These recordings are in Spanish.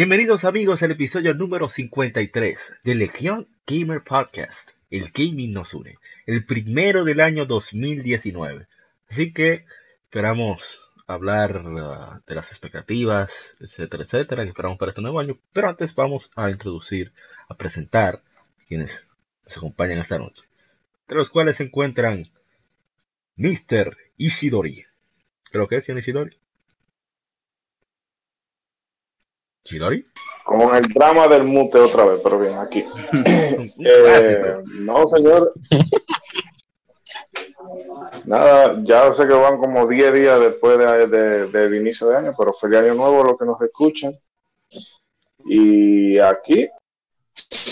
Bienvenidos amigos al episodio número 53 de Legión Gamer Podcast. El gaming nos une. El primero del año 2019. Así que esperamos hablar uh, de las expectativas, etcétera, etcétera, que esperamos para este nuevo año. Pero antes vamos a introducir, a presentar a quienes nos acompañan esta noche. Entre los cuales se encuentran Mr. Ishidori. Creo que es, señor Ishidori. ¿Chidori? Con el drama del mute otra vez, pero bien, aquí. eh, no, señor. Nada, ya sé que van como 10 días después del de, de, inicio de año, pero feliz año nuevo los que nos escuchan. Y aquí,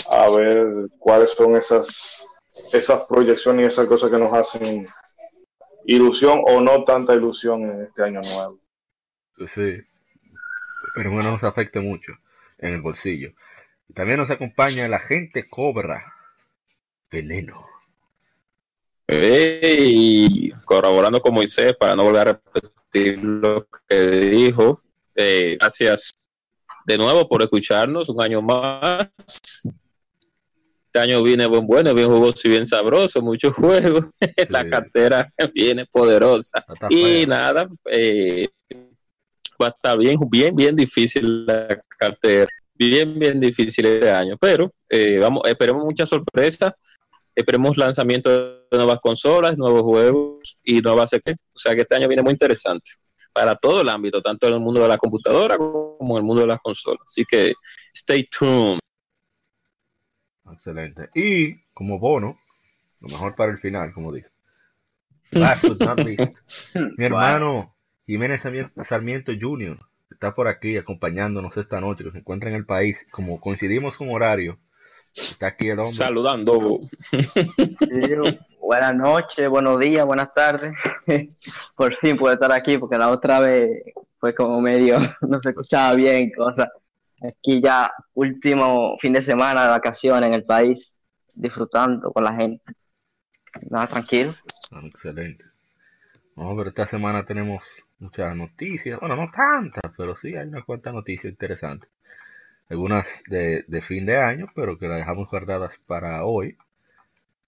a ver cuáles son esas, esas proyecciones y esas cosas que nos hacen ilusión o no tanta ilusión en este año nuevo. Sí, pero no nos afecte mucho en el bolsillo. También nos acompaña la gente Cobra Veneno. Hey, colaborando con Moisés para no volver a repetir lo que dijo. Eh, gracias de nuevo por escucharnos un año más. Este año viene buen bueno, bien jugoso y bien sabroso, muchos juegos. Sí. la cartera viene poderosa. y nada, eh, va a estar bien, bien, bien difícil la cartera. Bien, bien difícil este año. Pero eh, vamos, esperemos muchas sorpresas. Esperemos lanzamiento de nuevas consolas, nuevos juegos y nuevas CP. O sea que este año viene muy interesante para todo el ámbito, tanto en el mundo de la computadora como en el mundo de las consolas. Así que stay tuned. Excelente. Y como bono, lo mejor para el final, como dice. Last but not least, mi hermano Jiménez Sarmiento Jr. está por aquí acompañándonos esta noche, que se encuentra en el país. Como coincidimos con horario, está aquí el hombre. Saludando. Sí, buenas noches, buenos días, buenas tardes. por fin puedo estar aquí porque la otra vez fue como medio, no se escuchaba bien, cosas. Aquí ya último fin de semana de vacaciones en el país, disfrutando con la gente. Nada, tranquilo. Ah, excelente. No, pero esta semana tenemos muchas noticias. Bueno, no tantas, pero sí hay unas cuantas noticias interesantes. Algunas de, fin de año, pero que las dejamos guardadas para hoy.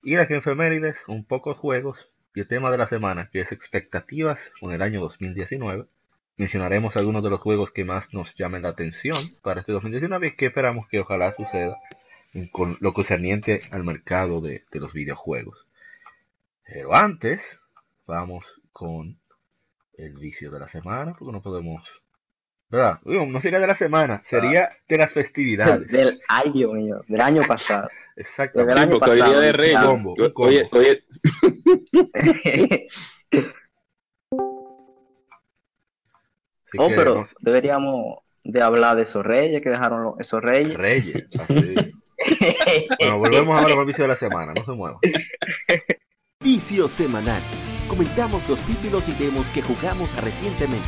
Y en Efemérides, un pocos juegos y el tema de la semana, que es expectativas con el año 2019. Mencionaremos algunos de los juegos que más nos llamen la atención para este 2019 y que esperamos que ojalá suceda con lo concerniente al mercado de, de los videojuegos. Pero antes, vamos con el vicio de la semana, porque no podemos. ¿Verdad? No sería de la semana, sería de las festividades. Del año mío, del año pasado. Exacto. Sí, porque hoy día de rey. Combo, combo. Oye, oye. Oh, que pero deberíamos de hablar de esos reyes que dejaron los- esos reyes. Reyes, así. Bueno, volvemos ahora con el vicio de la semana, no se muevan. Vicio semanal. Comentamos los títulos y demos que jugamos recientemente.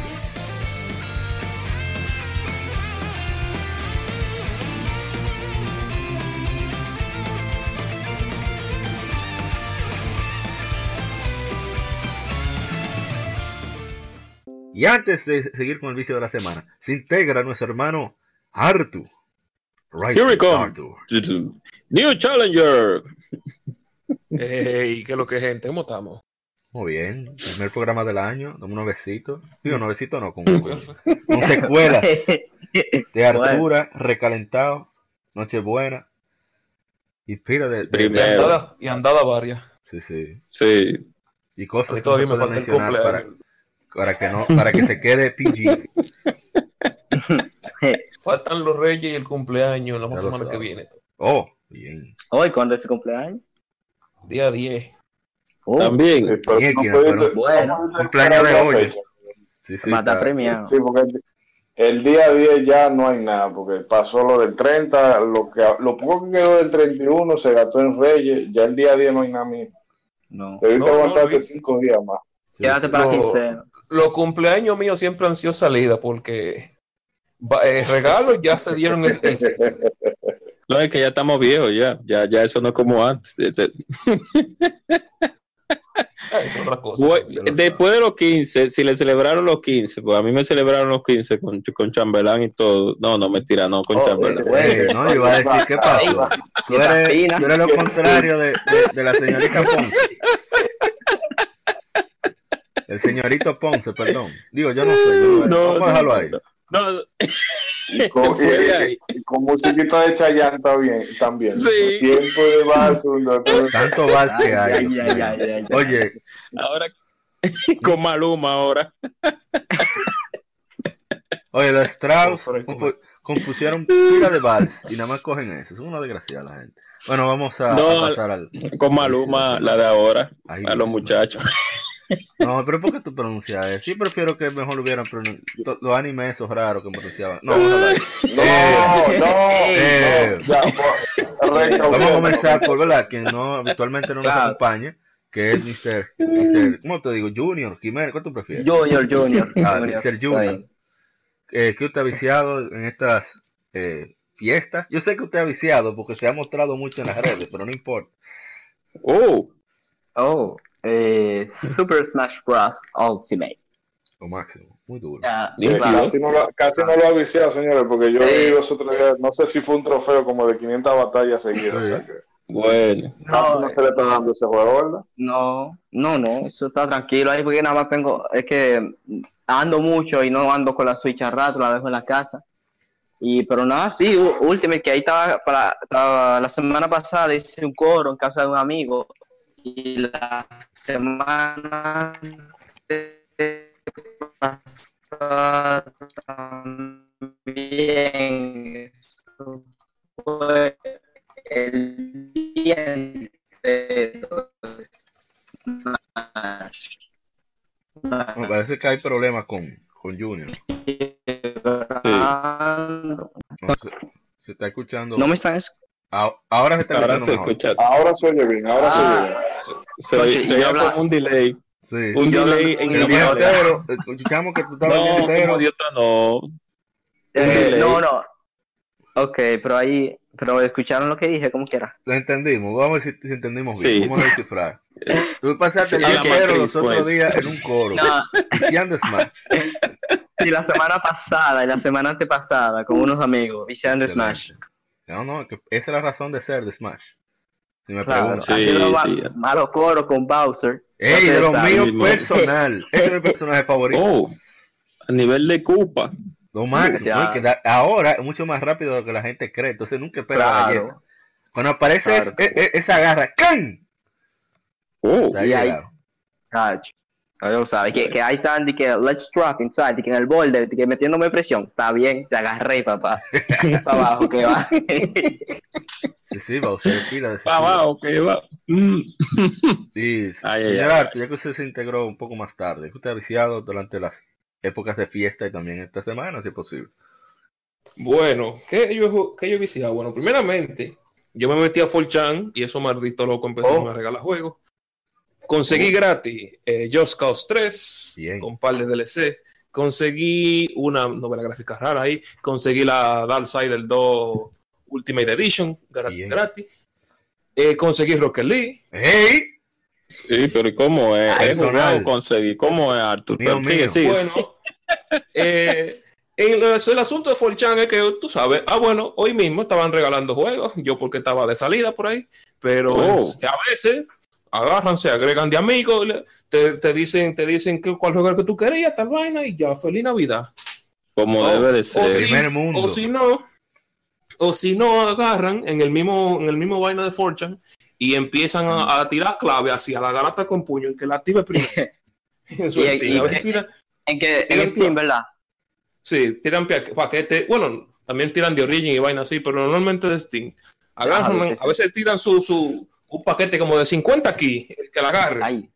Y antes de seguir con el vicio de la semana, se integra nuestro hermano Artu. Here we come. Artu. New Challenger. Ey, ¿qué es lo que gente? ¿Cómo estamos? Muy bien, primer programa del año, dame unos besitos. Digo, no besitos no, con, con secuelas de Artura, recalentado, Nochebuena pila de, de- Y andada, y andada varias. sí, sí, Sí. y cosas mí que me falta el mencionar para, cumpleaños. para que no, para que se quede PG. Faltan los reyes y el cumpleaños la semana que viene. Oh, bien. Hoy, ¿cuándo es tu cumpleaños? Día 10. Oh, También. Sí, pero no Bueno. Cumpleaños de hoy. Sí, sí, Mata premiado. Sí, porque el día 10 ya no hay nada, porque pasó lo del 30, lo, que, lo poco que quedó del 31 se gastó en Reyes, ya el día 10 no hay nada mismo. No. Debiste No, no, aguantarte vi- 5 días más. Sí, Quédate sí. para No. quincena. Los cumpleaños míos siempre han sido salida porque eh, regalos ya se dieron el, el- No, es que ya estamos viejos, ya. Ya, ya eso no es como antes. Es otra cosa. Güey, después de los 15, si le celebraron los 15, pues a mí me celebraron los 15 con, con chambelán y todo. No, no, mentira, no, con Oh, chambelán. Eh, no, yo iba a decir, ¿qué pasó? Tú eres, fina. tú eres lo contrario de, de- de la señorita Ponce. El señorito Ponce, perdón. Digo, yo no sé. yo- No, vamos a no, dejarlo ahí. No, Y con, musiquita de Chayanne también. también. Sí. Tiempo de doctor. Tanto vals que hay. Ay, Dios ay, mío. ay, ay, ay. Oye, ahora con Maluma ahora. oye, los Strauss compu- compusieron pila de vals y nada más cogen eso. Es una desgracia la gente. Bueno, vamos a, a pasar al. Con Maluma, la de ahora, Ay, a los muchachos. No, pero ¿por qué tú pronuncias eso? Sí, prefiero que mejor hubieran pronunciado los animes esos raros que pronunciaban. No, vamos a. No, no, Eh. no. Ya, por- recaución. Vamos a comenzar por, ¿verdad? Quien no, habitualmente no nos acompaña, que es Mr. Mr. ¿Cómo te digo? Junior, Jiménez, ¿cuál tú prefieres? Junior, Junior. Ah. Mr. Junior. Eh, ¿Qué usted ha viciado en estas eh, fiestas? Yo sé que usted ha viciado porque se ha mostrado mucho en las redes, pero no importa. Oh, Oh, eh, Super Smash Bros. Ultimate. Lo máximo, muy duro. Casi no, lo, casi no lo ha viciado, señores, porque yo Sí. vi los otros días, no sé si fue un trofeo como de 500 batallas seguidas. Sí. O sea que bueno. casi No, no se le está dando ese juego, ¿verdad? No, no, no, eso está tranquilo ahí porque nada más tengo, es que ando mucho y no ando con la Switch a rato, la dejo en la casa. Y pero nada, sí, Ultimate, que ahí estaba, para, estaba la semana pasada hice un coro en casa de un amigo y la semana pasada también fue el día Smash. Me parece que hay problemas con, con Junior. No se está escuchando. No me están es- ahora se está Ahora escuchando se escucha. Ahora se oye bien, ahora Ah. se oye bien. Se, un delay. Sí. Un Yo delay en El el día entero, escuchamos que tú estabas el día No, entero. no. Eh, no, no. Ok, pero ahí, pero escucharon lo que dije, como quiera. Lo entendimos, vamos a ver si, si entendimos bien. Sí, Vamos a descifrar. Eh, Tú pasaste el Sí, día entero matriz, los otros pues. días en un coro, No, viciando Smash. y la semana pasada y la semana antepasada con unos amigos, viciando Smash. No, no, que esa es la razón de ser de Smash. Si me Claro, preguntas. Sí, sí. malos coros con Bowser. Ey, de lo Ustedes mío saben. personal. Ese es mi personaje favorito. Oh, a nivel de Cupa. Lo máximo. Ya. ¿no? Que da- ahora es mucho más rápido de lo que la gente cree. Entonces nunca espera la. Claro. Cuando aparece Claro. es- es- esa garra, ¡can! Oh, Y ahí- que, que ahí están, de que let's drop inside, de que en el borde, de que metiéndome presión. Está bien, te agarré, papá. Para abajo, que va. Sí, sí, va a usar pila estilo. abajo, que va. Mm. Sí, Ay, señor ay. Ya que usted se integró un poco más tarde, que usted ha viciado durante las épocas de fiesta y también esta semana, si es posible. Bueno, ¿qué yo, qué yo he viciado? Bueno, primeramente, yo me metí a 4chan y eso maldito loco empezó Oh. a regalar juegos. Conseguí gratis eh, Just Cause 3 Bien. con un par de DLC. Conseguí una novela gráfica rara ahí. Conseguí la Darksiders 2 Ultimate Edition gra- Bien. gratis. Eh, conseguí Rocket League. ¡Hey! Sí, pero ¿y cómo es? Ay, Es jugado personal. conseguir. ¿Cómo es, Arthur? Mío, Pero sigue, sigue. Bueno, eh, el, el asunto de 4chan es que tú sabes, ah, bueno, hoy mismo estaban regalando juegos, yo porque estaba de salida por ahí, pero Oh. es- a veces agarran, se agregan de amigos, te, te dicen, te dicen que cuál juego que tú querías, tal vaina, y ya, feliz Navidad. Como debe de ser. sí. Primer mundo. O si no, o si no agarran en el mismo, en el mismo vaina de 4chan y empiezan a, a tirar clave hacia la garata con puño, el que la active primero. En su Y- estilo. y- A veces tiran- En que en Steam, ¿verdad? Sí, tiran pa- paquetes, bueno, también tiran de Origin y vaina así, pero normalmente de Steam. Agarran, a veces tiran su, su un paquete como de 50 aquí, el que la agarre. Ay,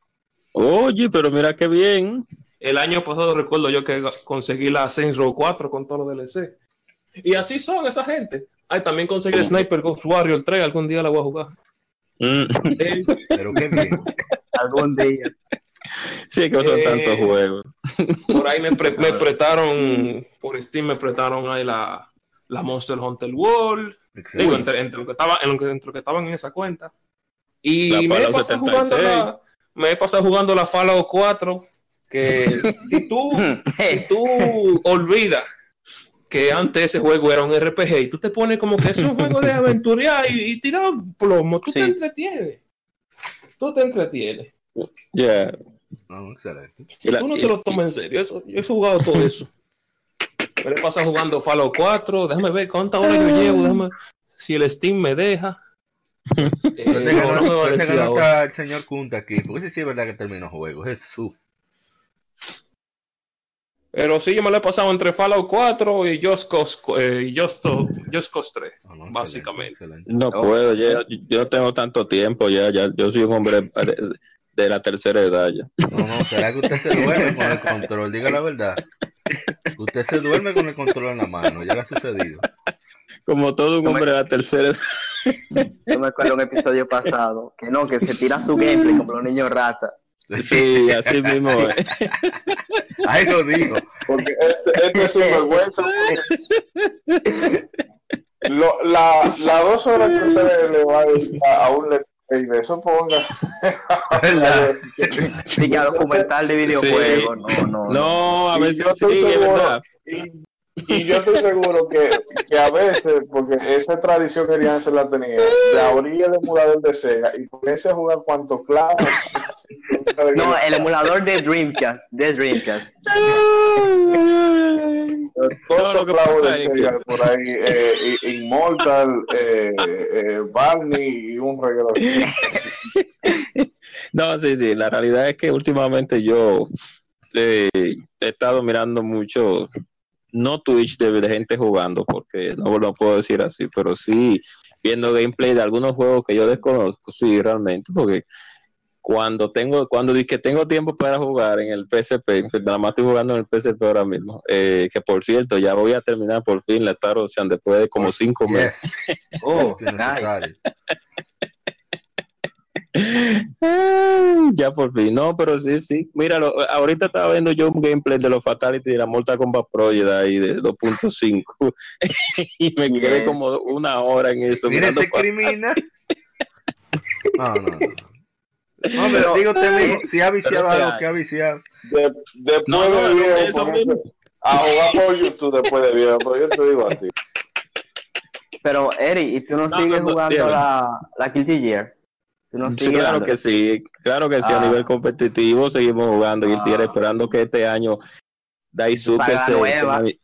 Oye, pero mira qué bien. El año pasado recuerdo yo que conseguí la Saints Row 4 con todos los DLC. Y así son esa gente. Ay, también conseguí el Sniper Ghost Warrior 3, algún día la voy a jugar. Mm. Eh, Pero qué bien. Algún día. Sí, que son Eh, tantos juegos. por ahí me, pre- me prestaron, por Steam me prestaron ahí la, la Monster Hunter World. Digo, entre, entre lo que estaba, en lo que, entre lo que estaban en esa cuenta. Y La me he, pasado jugando 76. la, me he pasado jugando la Fallout 4. Que si tú, si tú olvidas que antes ese juego era un RPG y tú te pones como que es un juego de aventurar y, y tirar plomo, tú te entretienes. Tú te entretienes. Ya. No, excelente. Si tú no te lo tomas en serio, eso, yo he jugado todo eso. Me he pasado jugando Fallout 4. Déjame ver cuántas horas yo llevo. Déjame, si el Steam me deja. Eh, está el señor Kunta aquí, porque ese sí es verdad que terminó juego. Jesús. Pero sí, yo me lo he pasado entre Fallout 4 y Just Cause, eh, y Just, Just Cause 3. No, no, Básicamente. excelente, No Oh. puedo, ya- yo no tengo tanto tiempo ya, ya, yo soy un hombre de, la tercera edad ya. No, no, ¿será que usted se duerme con el control? Diga la verdad. Usted se duerme con el control en la mano, ya le ha sucedido. Como todo un hombre de la tercera edad. Yo me acuerdo un episodio pasado que no, que se tira su gameplay como los niños ratas. Sí, así mismo. es. Ahí lo digo. Porque este, este es un vergüenza. Lo- la, las dos horas que usted le va a dedicar a un let's play de eso, póngase. ¿Verdad? Sí, que a documental de videojuegos. No, no. No, a Y veces sí, es verdad. Y, y yo estoy seguro que, que a veces, porque esa tradición Elian se la tenía, de abrir el emulador de Sega y ponerse a jugar cuanto claro. No, el emulador de Dreamcast. De Dreamcast. Todos los que clavos de Sega por ahí, eh, Immortal, eh, eh, Barney y un regalo. No, sí, sí, la realidad es que últimamente yo eh, he estado mirando mucho, no Twitch de, de gente jugando, porque no lo puedo decir así, pero sí viendo gameplay de algunos juegos que yo desconozco, sí, realmente, porque cuando tengo, cuando que tengo tiempo para jugar en el PSP, nada más estoy jugando en el PSP ahora mismo, eh, que por cierto, ya voy a terminar por fin la Star Ocean después de como cinco meses. Yes, Oh, ya por fin, no, pero sí, sí. Míralo, ahorita estaba viendo yo un gameplay de los Fatality de la Mortal Kombat Pro de ahí de 2.5 y me quedé como una hora en eso. Mira ese fa- criminal. No, no, no. No, Pero- digo usted si ha viciado algo que ha viciado. De- después No, no, de no, viejo, eso mismo. a jugar por YouTube después de viejo, pero yo te digo a ti. Pero, Eri, ¿y tú no, No, sigues no, no, jugando la, la Guilty Gear? ¿Tú no Sí, sigues claro que sí, claro que sí, a Ah. nivel competitivo seguimos jugando y el Ah. Tigre esperando que este año Daisuke Saga se, nueva. se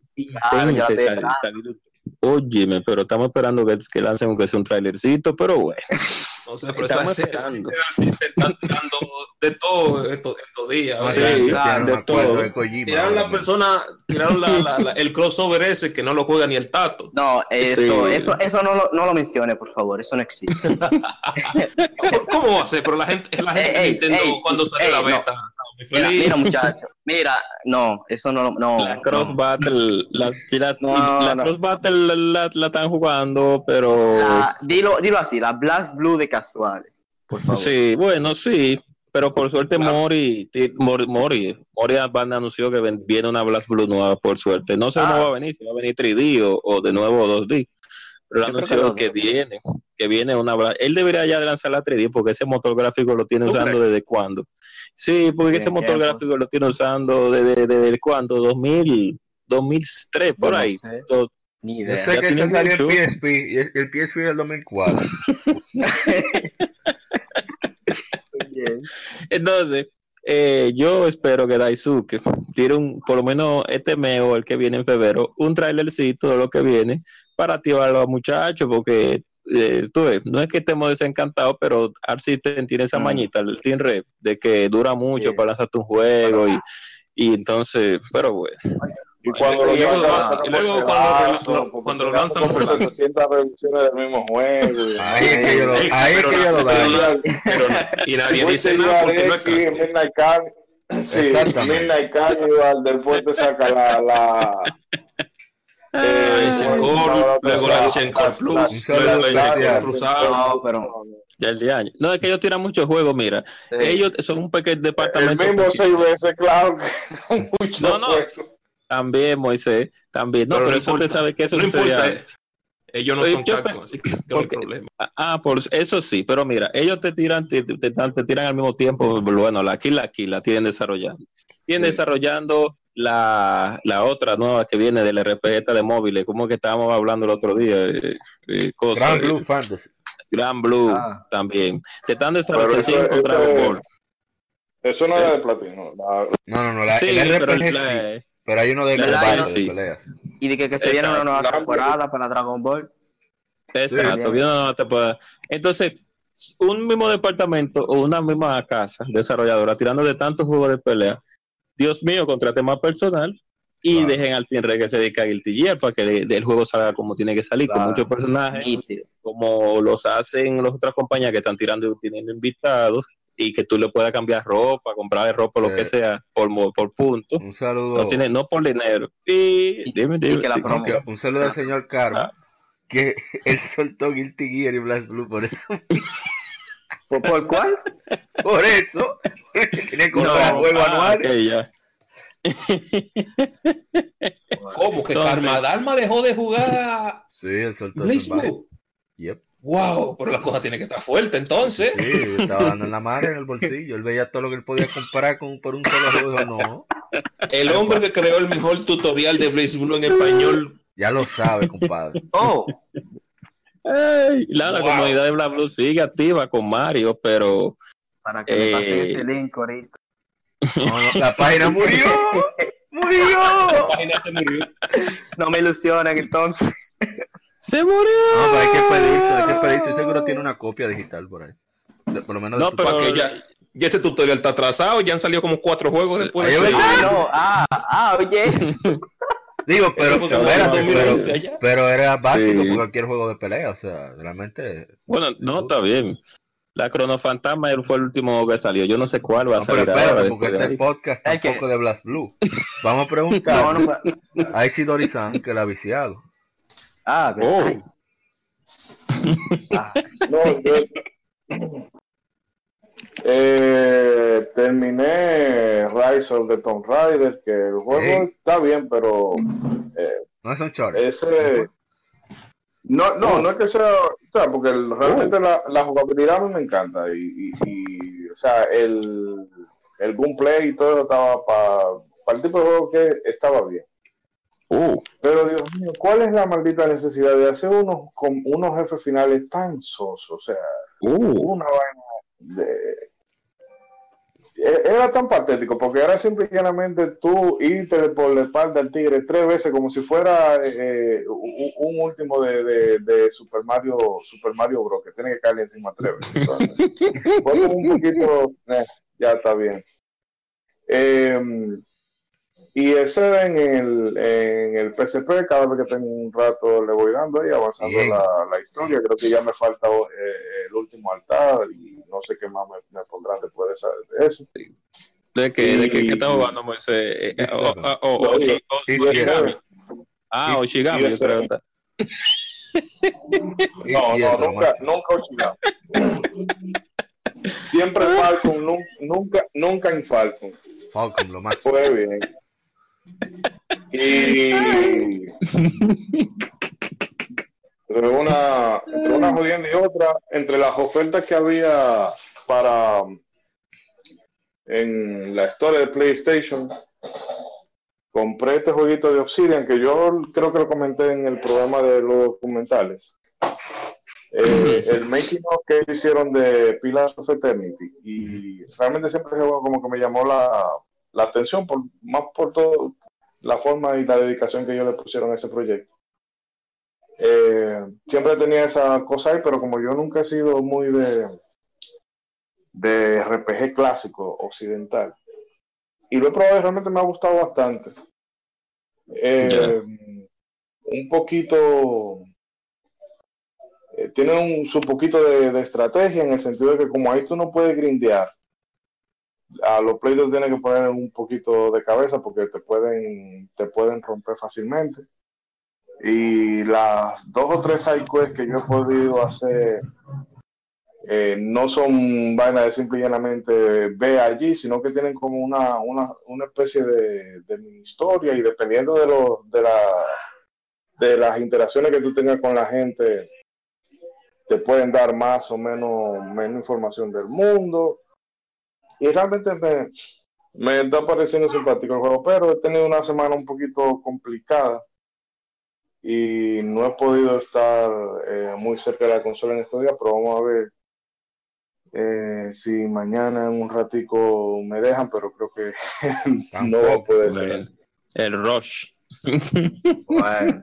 Óyeme, pero estamos esperando que, que lancen aunque sea un trailercito, pero bueno. No sé, pero Estamos esas esperando. sí se están tirando de todo estos, estos días. Sí, ¿verdad? claro, de todo. De Kojima, Tiraron la persona, tiraron la- la- la- el crossover ese que no lo juega ni el tato. No, eso, Sí. eso, eso no, lo, no lo mencione, por favor, eso no existe. ¿Cómo va a ser? Pero la gente, la gente Ey, de Nintendo ey, cuando salió ey, la no. beta, muy Mira, mira, muchacho, mira, no, eso no, no. La Cross no. Battle, la, sí, la, No, la no. Cross Battle la, la- están jugando, pero La- dilo, dilo así, la Blast Blue de casuales, por favor. sí, bueno, sí, pero por suerte Claro. Mori, Mori, Mori, Mori Band anunció que viene una Blast Blue nueva, por suerte. No sé Ah. cómo va a venir, si va a venir 3D o, o de nuevo 2D. Pero él Yo creo anunció que que, 2D. viene, que viene una. Él debería ya lanzar la 3D porque ese motor gráfico lo tiene ¿Tú usando crees? desde cuándo. Sí, porque ese motor gráfico lo tiene usando desde, desde, cuándo, 2000, 2003, por Yo no ahí. sé, Todo- Ni Yo idea. sé que salió en mucho. PSP y el el PSP del 2004. Bien. Entonces, eh, yo espero que Daisuke tire un, por lo menos este mes o el que viene en febrero, un trailercito de lo que viene para activar a los muchachos, porque eh, tú ves, no es que estemos desencantados, pero Art System tiene esa Mm. mañita, el Team Rep, de que dura mucho Sí. para lanzarte un juego y, y entonces, pero bueno. Y cuando lo Y luego- sacan, y luego por cuando lo- lanzan por la- 700 revoluciones del mismo juego. y- Ahí es que yo lo, ahí es que yo lo daño. y nadie dice nada porque no es que- Midnight Car- Sí. Midnight Carnival, después te saca la... la La Shencore, luego la Shencore Plus, luego la Cruzado. No, pero. Ya el de año. No, es que ellos tiran muchos juegos, mira. sí. Ellos son un pequeño El departamento. mismo pequeño. seis veces, claro que son muchos No, no. juegos. También, Moisés. También. No, Pero pero, no eso importa. usted sabe que eso No sucedía importa. Ellos no son cacos, así que no hay problema. Ah, por eso sí, pero mira, ellos te tiran, te, te- te tiran al mismo tiempo, bueno, la aquí, la aquí, la tienen desarrollando. Tienen Sí. desarrollando la, la otra nueva que viene del RPG de móviles, como que estábamos hablando el otro día, eh, eh, cosa, Grand eh, Blue Fantasy. Gran Blue Ah. también. Te están Pero desarrollando eso- siguen con eso Dragon es- Ball. Eso no era de platino. la- No, no, no. La, Sí, el pero RPG sí, la- pero hay uno de sí. peleas. Y de que, que se viene una nueva temporada para Dragon Ball. Exacto, viene una nueva temporada. Entonces, un mismo departamento o una misma casa desarrolladora tirando de tantos juegos de pelea, Dios mío, contrate más personal y Claro. dejen al Team Red que se dedique a Guilty Gear para que el, el juego salga como tiene que salir, con muchos personajes, como los hacen las otras compañías que están tirando y teniendo invitados y que tú le puedas cambiar ropa, comprarle ropa, lo Eh. que sea, por, por punto. Un saludo. No, tiene, no por dinero. Y, dime, y dime, que la dime. un saludo al señor Karma, Ah. que él soltó Guilty Gear y Blast Blue por eso. ¿Por, por cuál? Por eso. Tiene que comprar No, juego ah, anual. ok, ya. ¿Cómo que Entonces- Karma Dalma dejó de jugar Sí, él soltó. Blue? Yep. Wow, pero la cosa tiene que estar fuerte entonces. Sí, estaba dando en la madre en el bolsillo. Él veía todo lo que él podía comprar con, por un solo juego. No, El hombre que creó el mejor tutorial de Blaze Blue en español. ya lo sabe, compadre. Oh, Ey, la, comunidad de Bla Blue sigue activa con Mario, pero para que me pasen Eh. ese link ahorita. No, no, la página murió. ¡Murió! La página se murió. No me ilusionen entonces. Se murió. No, pero hay que pedirse, hay que pedirse. Seguro tiene una copia digital por ahí. De- por lo menos No, pero- Porque ya, ya ese tutorial está atrasado, ya han salido como cuatro juegos después. Oye, de ese. ¿verdad? Ah, no, ah, ah, oye. Digo, pero, pero, 2011 allá. pero era básico Sí. por cualquier juego de pelea. O sea, realmente. Bueno, no, está bien. La Cronofantasma fue el último que salió. Yo no sé cuál va a No, pero salir ahora. espérate, después porque este ahí. podcast Hay que- tampoco de Blast Blue. Vamos a No, preguntar no, a Ishidori-san que la ha viciado. Ah, Oh. Ah, No, yo- Eh, terminé Rise of the Tomb Raider, que el juego está bien, pero No es un short. ese... No, no, no es que sea, o sea, porque el- realmente la, la jugabilidad a mí me encanta y, y- y, o sea, el, el gameplay y todo estaba para el tipo de juego que estaba bien. Uh, Pero Dios mío, ¿cuál es la maldita necesidad de hacer unos, con unos jefes finales tan sosos? O sea, uh. una vaina de... e- Era tan patético porque era simple y llanamente tú irte por la espalda al tigre tres veces como si fuera eh, un, un último de, de- de Super Mario Super Mario Bros. que tiene que caerle encima tres veces. Un poquito, eh, ya está bien. Eh, y ese en el, en el PSP, cada vez que tengo un rato le voy dando ahí, avanzando la, la historia. Creo que ya me falta eh, el último altar y no sé qué más me, me pondrán después de, esa- de eso. ¿De qué, de qué, qué estamos jugando, Moisés? Eh, eh, oh, oh, oh, oh. Ah, Oshigami, yo creo. está. No, no, nunca, nunca Oshigami. Siempre Falcon, nun- nunca, nunca en Falcon. Falcon, lo máximo. Fue bien. Y entre una, entre una jodienda y otra, entre las ofertas que había para en la historia de PlayStation, compré este jueguito de Obsidian que yo creo que lo comenté en el programa de los documentales. Eh, el making of que hicieron de Pillars of Eternity y realmente siempre ese juego como que me llamó la, la atención por más por todo la forma y la dedicación que ellos le pusieron a ese proyecto. Eh, siempre tenía esa cosa ahí, pero como yo nunca he sido muy de de RPG clásico occidental y lo he probado y realmente me ha gustado bastante. Eh, Un poquito eh, tiene un, su poquito de, de estrategia en el sentido de que como ahí tú no puedes grindear a los players tienen que poner un poquito de cabeza porque te pueden, te pueden romper fácilmente. Y las dos o tres side quests que yo he podido hacer eh, no son vainas de simple y llanamente ve allí, sino que tienen como una, una, una especie de, de historia y dependiendo de, de, la, de las interacciones que tú tengas con la gente, te pueden dar más o menos, menos información del mundo. Y realmente me, me está pareciendo simpático el juego, pero he tenido una semana un poquito complicada y no he podido estar eh, muy cerca de la consola en estos días, pero vamos a ver eh, si mañana en un ratico me dejan, pero creo que no va a poder ser. El, el Rush. Bueno,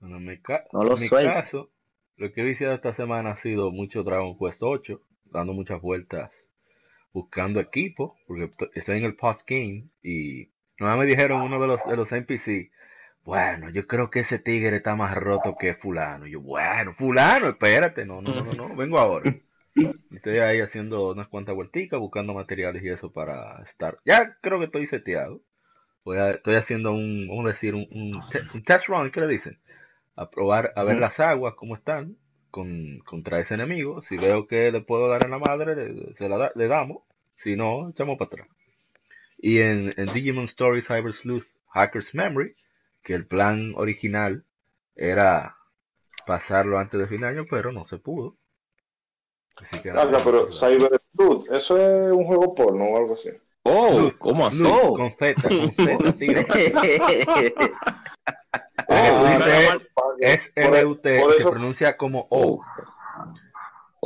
No lo en mi caso, lo que he visitado esta semana ha sido mucho Dragon Quest 8, dando muchas vueltas, buscando equipo, porque to- estoy en el post-game y nomás me dijeron uno de los, de los NPC, bueno, yo creo que ese tigre está más roto que fulano. Y yo, bueno, fulano, espérate, no, no, no, no, no, vengo ahora. Estoy ahí haciendo unas cuantas vuelticas, buscando materiales y eso para estar. Ya creo que estoy seteado. Voy a- estoy haciendo un, vamos a decir, un, un, te- un test run, ¿qué le dicen? A probar, a ver las aguas, cómo están con, contra ese enemigo. Si veo que le puedo dar en la madre, le, se la da- le damos. Si no, echamos para atrás. Y en, en Digimon Story Cyber Sleuth Hacker's Memory, que el plan original era pasarlo antes de fin de año, pero no se pudo. Así que Carga, pero Cyber Sleuth, ¿eso es un juego porno o algo así? Oh, ¿cómo así? Con Z, con Z, tigre. Oh, Dice- caramba. Es Por- e- R-U-T, por se pronuncia como O.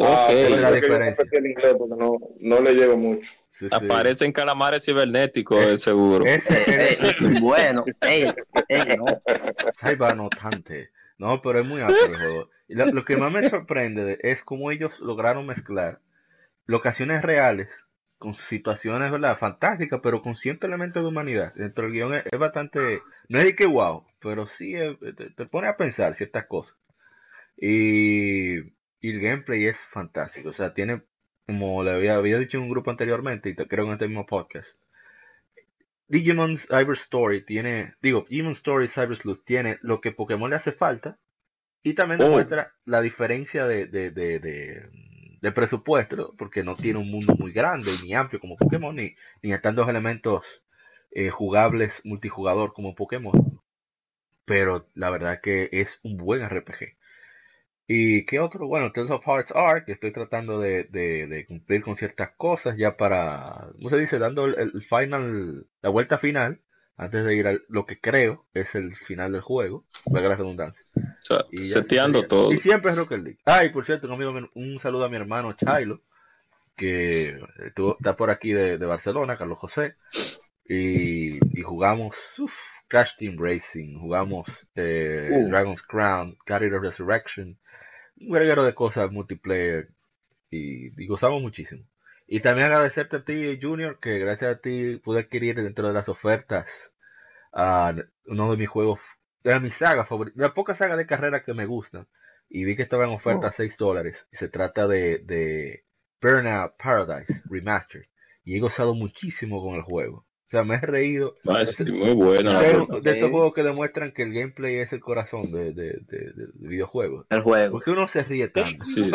Ah, Ok. por Esa eso es la que yo no diferencia. el inglés porque no, no le llego mucho. Sí, sí. Aparecen calamares cibernéticos, Es- de seguro. Ese Eh, es eh, bueno, ey, ey, no. Cybanotante. No, pero es muy alto el juego. Y lo, lo que más me sorprende de- es cómo ellos lograron mezclar locaciones reales con situaciones, ¿verdad? Fantásticas, pero con cierto elemento de humanidad. Dentro del guion es, es bastante... No es de que wow, pero sí es- te, te pone a pensar ciertas cosas. Y, y el gameplay es fantástico. O sea, tiene, como le había, había dicho en un grupo anteriormente, y te creo en este mismo podcast, Digimon Cyber Story tiene, digo, Digimon Story Cyber Sleuth tiene lo que Pokémon le hace falta y también Oh. demuestra la diferencia de, de, de, de, de presupuesto, porque no tiene un mundo muy grande ni amplio como Pokémon, ni, ni tantos elementos eh, jugables multijugador como Pokémon. Pero la verdad que es un buen RPG. ¿Y qué otro? Bueno, Tales of Hearts Arc, que estoy tratando de, de, de cumplir con ciertas cosas ya para, ¿cómo se dice? Dando el, final, la vuelta final, antes de ir a lo que creo es el final del juego, valga la redundancia. O sea, Y seteando todo. Y siempre es Rocket League. Ah, y por cierto, un, amigo, mío- un saludo a mi hermano Chilo, que estuvo- está por aquí de, de Barcelona, Carlos José. Y, y jugamos uf, Crash Team Racing, jugamos eh, Uh. Dragon's Crown, Guardian Resurrection, un verguero de cosas multiplayer. Y, y gozamos muchísimo. Y también agradecerte a ti, Junior, que gracias a ti pude adquirir dentro de las ofertas uno de mis juegos, de mis sagas favoritas, de las pocas sagas de carrera que me gustan. Y vi que estaba en oferta a 6 dólares. Y se trata de, de Burnout Paradise Remastered. Y he gozado muchísimo con el juego. O sea, me he reído. Ah, muy la verdad. de esos juegos que demuestran que el gameplay es el corazón de, de, de- de videojuegos. El juego. Porque uno se ríe tanto. Sí,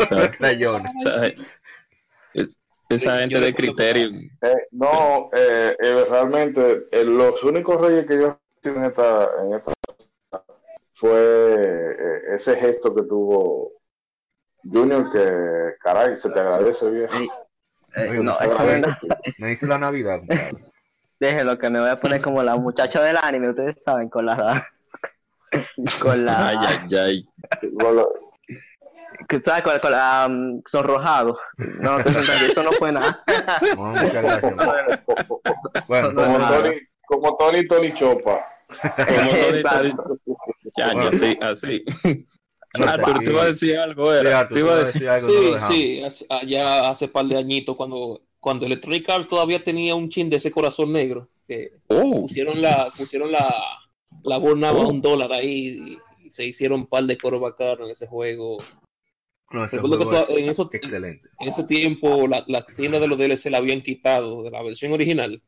esa Sí, gente de criterio. Eh, no, eh, eh, realmente eh, los únicos reyes que yo en esta, en esta fue eh, ese gesto que tuvo Junior que caray se te agradece bien. Sí. Eh, Oye, no, me dice la Navidad, compadre. Déjelo que me voy a poner como la muchacha del anime, ustedes saben, con la. con la. Ay, ay, ay. Que ¿sabes? Con, con la. um, sonrojado. No, te sientas, eso no fue nada. No, muchas gracias. Bueno, No, como, Tony, como Tony Tony Chopa. Como Tony. Tony- Ya, ya, así, así. Arthur, te iba a decir algo, era. Sí, Arthur, te iba a decir. Sí, sí, hace- allá hace par de añitos cuando, cuando Electronic Arts todavía tenía un chin de ese corazón negro, que Oh, pusieron la, pusieron la, la a Oh. un dólar ahí y, y se hicieron un par de coros bacanos en ese juego. No, ese Recuerdo que juego tú- es en, eso- excelente. en ese tiempo la, la tienda de los DLC la habían quitado de la versión original,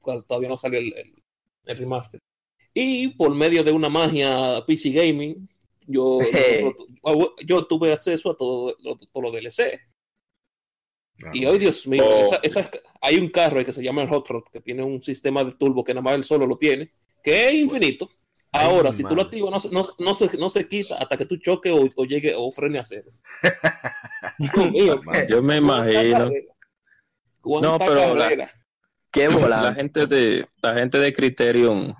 cuando todavía no salió el, el- el remaster. Y por medio de una magia PC Gaming, yo, yo tuve acceso a todo, lo- todo lo DLC. Y hoy, Dios mío, Oh. esa- esa- hay un carro ahí que se llama el Hot Rod, que tiene un sistema de turbo que nada más él solo lo tiene, que es infinito. Ahora, si tú lo activas, no, se- no, no se, no se quita hasta que tú choques o, o llegue o frene a cero. Mío. Yo me imagino. ¿Cuánta No, pero la-? Qué La gente de la gente de Criterion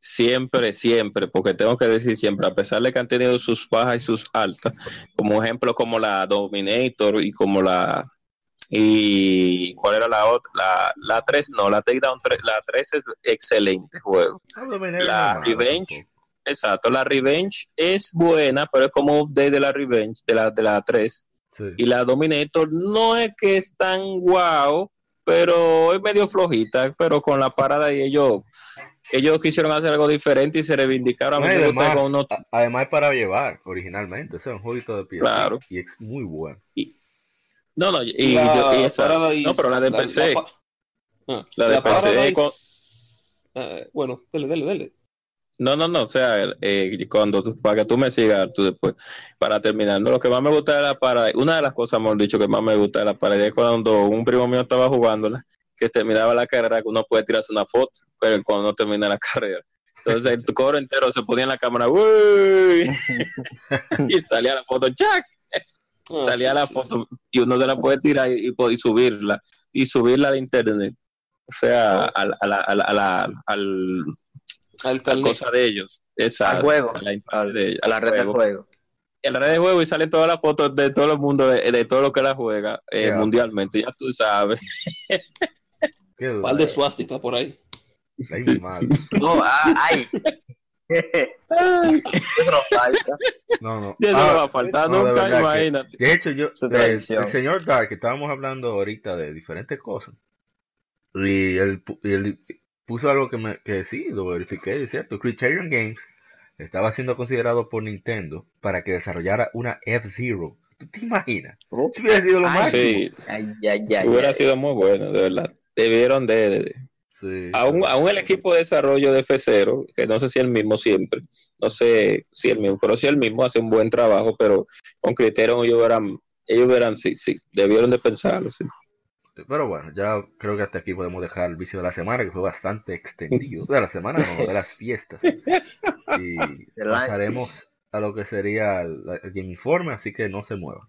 siempre, siempre, porque tengo que decir siempre, a pesar de que han tenido sus bajas y sus altas, como ejemplo como la Dominator y como la y cuál era la otra, la, la 3, no, la Takedown 3, la 3 es excelente juego. Dominator La Revenge, exacto, la Revenge es buena, pero es como un update de la Revenge, de la, de la 3. Sí. Y la Dominator no es que es tan guau, pero es medio flojita, pero con la parada y ellos, ellos quisieron hacer algo diferente y se reivindicaron. No, además, cuando uno- a- además es para llevar originalmente. Ese es un jueguito de pie. Claro. Y es muy bueno. No, no, y, La yo- y esa- Paradise- no, pero la de PC, la ah, La de PC, Paradise- eh, bueno, dale, dale, dale. no, no, no, o sea, eh, cuando tú- para que tú me sigas tú después, para terminar, no, lo que más me gusta de la parada, una de las cosas, hemos dicho, que más me gusta de la parada es cuando un primo mío estaba jugándola, que terminaba la carrera, que uno puede tirarse una foto pero cuando no termina la carrera. Entonces el coro entero se ponía en la cámara, ¡Uy! y salía la foto, ¡Jack! Ah, salía sí, la sí, foto y uno se la puede tirar y, y subirla y subirla al internet o sea al, a la, a la- a la- al- sí. A cosa de ellos Exacto, Al juego. a la, Al- de al red juego. juego. en la red de juego y salen todas las fotos de todo el mundo de, de todo lo que la juega eh, Yeah. mundialmente ya tú sabes par de suástica por ahí. Ay, madre. No, ah, ay. No, no. ya no Ah, va a faltar no, de nunca verdad que- imagínate De hecho, yo, el, señor Dark, estábamos hablando ahorita de diferentes cosas. Y él, y él puso algo que, me, que sí, lo verifiqué, es cierto. Criterion Games estaba siendo considerado por Nintendo para que desarrollara una F-Zero. ¿Tú te imaginas? Oh. Eso hubiera sido lo Ay, máximo. sí Ay, ay, ay. hubiera ay. sido muy bueno de verdad debieron de, de- de- Sí. aún, aún el equipo de desarrollo de F0, que no sé si el mismo siempre, no sé si el mismo, pero si el mismo hace un buen trabajo, pero con criterio ellos verán, ellos verán, sí, sí, debieron de pensarlo, sí. Pero bueno, ya creo que hasta aquí podemos dejar el vicio de la semana, que fue bastante extendido. De la semana, no, de las fiestas. Y pasaremos a lo que sería el, el Informe, así que no se muevan.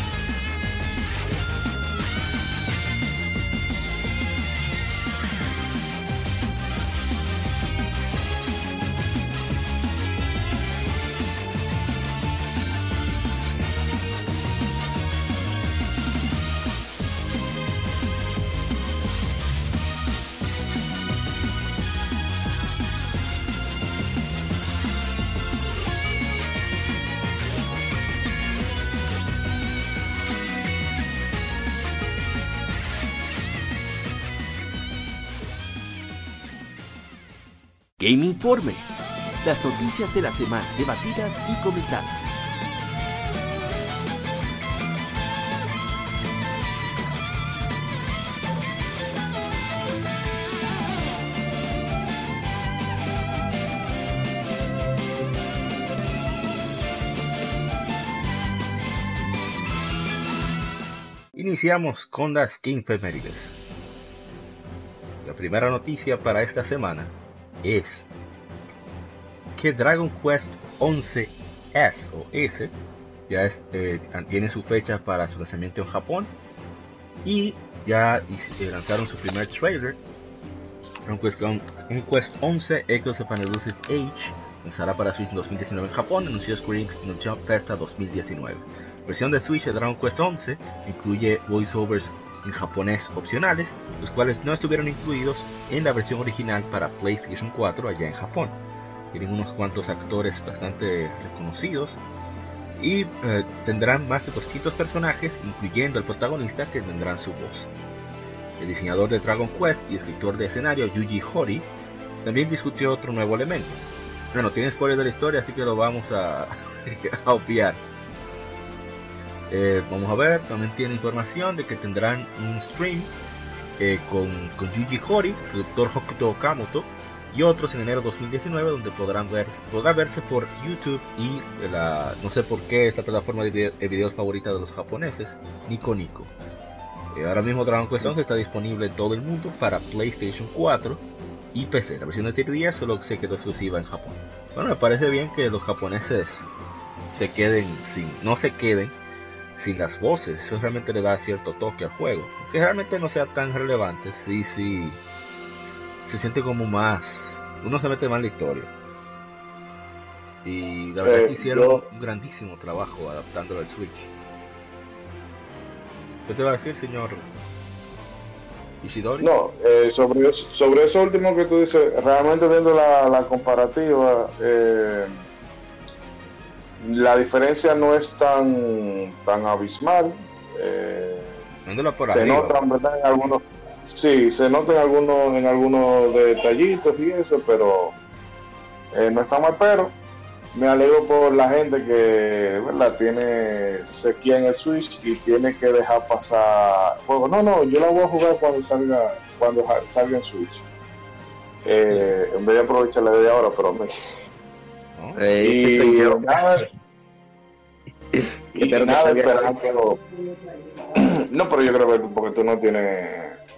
Game Informe. Las noticias de la semana debatidas y comentadas. Iniciamos con las Efemérides. La primera noticia para esta semana es que Dragon Quest 11 S o S ya es, eh, tiene su fecha para su lanzamiento en Japón y ya lanzaron su primer trailer. Dragon Quest, Dragon Quest 11 Echoes of an Elusive Age Lanzará para Switch en 2019 en Japón, anunció Square Enix en Jump Festa 2019. Versión de Switch de Dragon Quest 11 incluye voiceovers en japonés opcionales, los cuales no estuvieron incluidos en la versión original para PlayStation 4 allá en Japón. Tienen unos cuantos actores bastante reconocidos y eh, tendrán más de 200 personajes, incluyendo el protagonista, que tendrán su voz. El diseñador de Dragon Quest y escritor de escenario Yuji Horii también discutió otro nuevo elemento. Bueno, tiene spoiler de la historia, así que lo vamos a, a obviar. Eh, vamos a ver, también tiene información de que tendrán un stream eh, con, con Yuji el Dr. Hokuto Okamoto y otros en enero 2019 donde podrán ver, podrá verse por YouTube y la, no sé por qué esta plataforma de, vide- de videos favorita de los japoneses, Nico Nico. Eh, ahora mismo Dragon Quest 11 está disponible en todo el mundo para PlayStation 4 y PC. La versión de 3DS solo se quedó exclusiva en Japón. Bueno, me parece bien que los japoneses se queden sin, no se queden sin las voces. Eso realmente le da cierto toque al juego. Que realmente no sea tan relevante. Sí, sí. Se siente como más. Uno se mete más en la historia. Y la verdad Eh, que hicieron yo- un grandísimo trabajo adaptándolo al Switch. ¿Qué te va a decir, señor Ishidori? No, eh, sobre, eso- sobre eso último que tú dices, realmente viendo la, la comparativa, eh, la diferencia no es tan, tan abismal. eh, por se arriba. notan, ¿verdad? En algunos, sí, se notan algunos, en algunos detallitos y eso, pero eh, no está mal, pero me alegro por la gente que ¿verdad? tiene sequía en el Switch y tiene que dejar pasar juego. No, no, yo la voy a jugar cuando salga, cuando salga en Switch. Eh, en vez de aprovechar la de ahora, pero me... ¿no? Eh, ese y soy yo. nada, y que nada esperando. No, pero yo creo que porque tú no tienes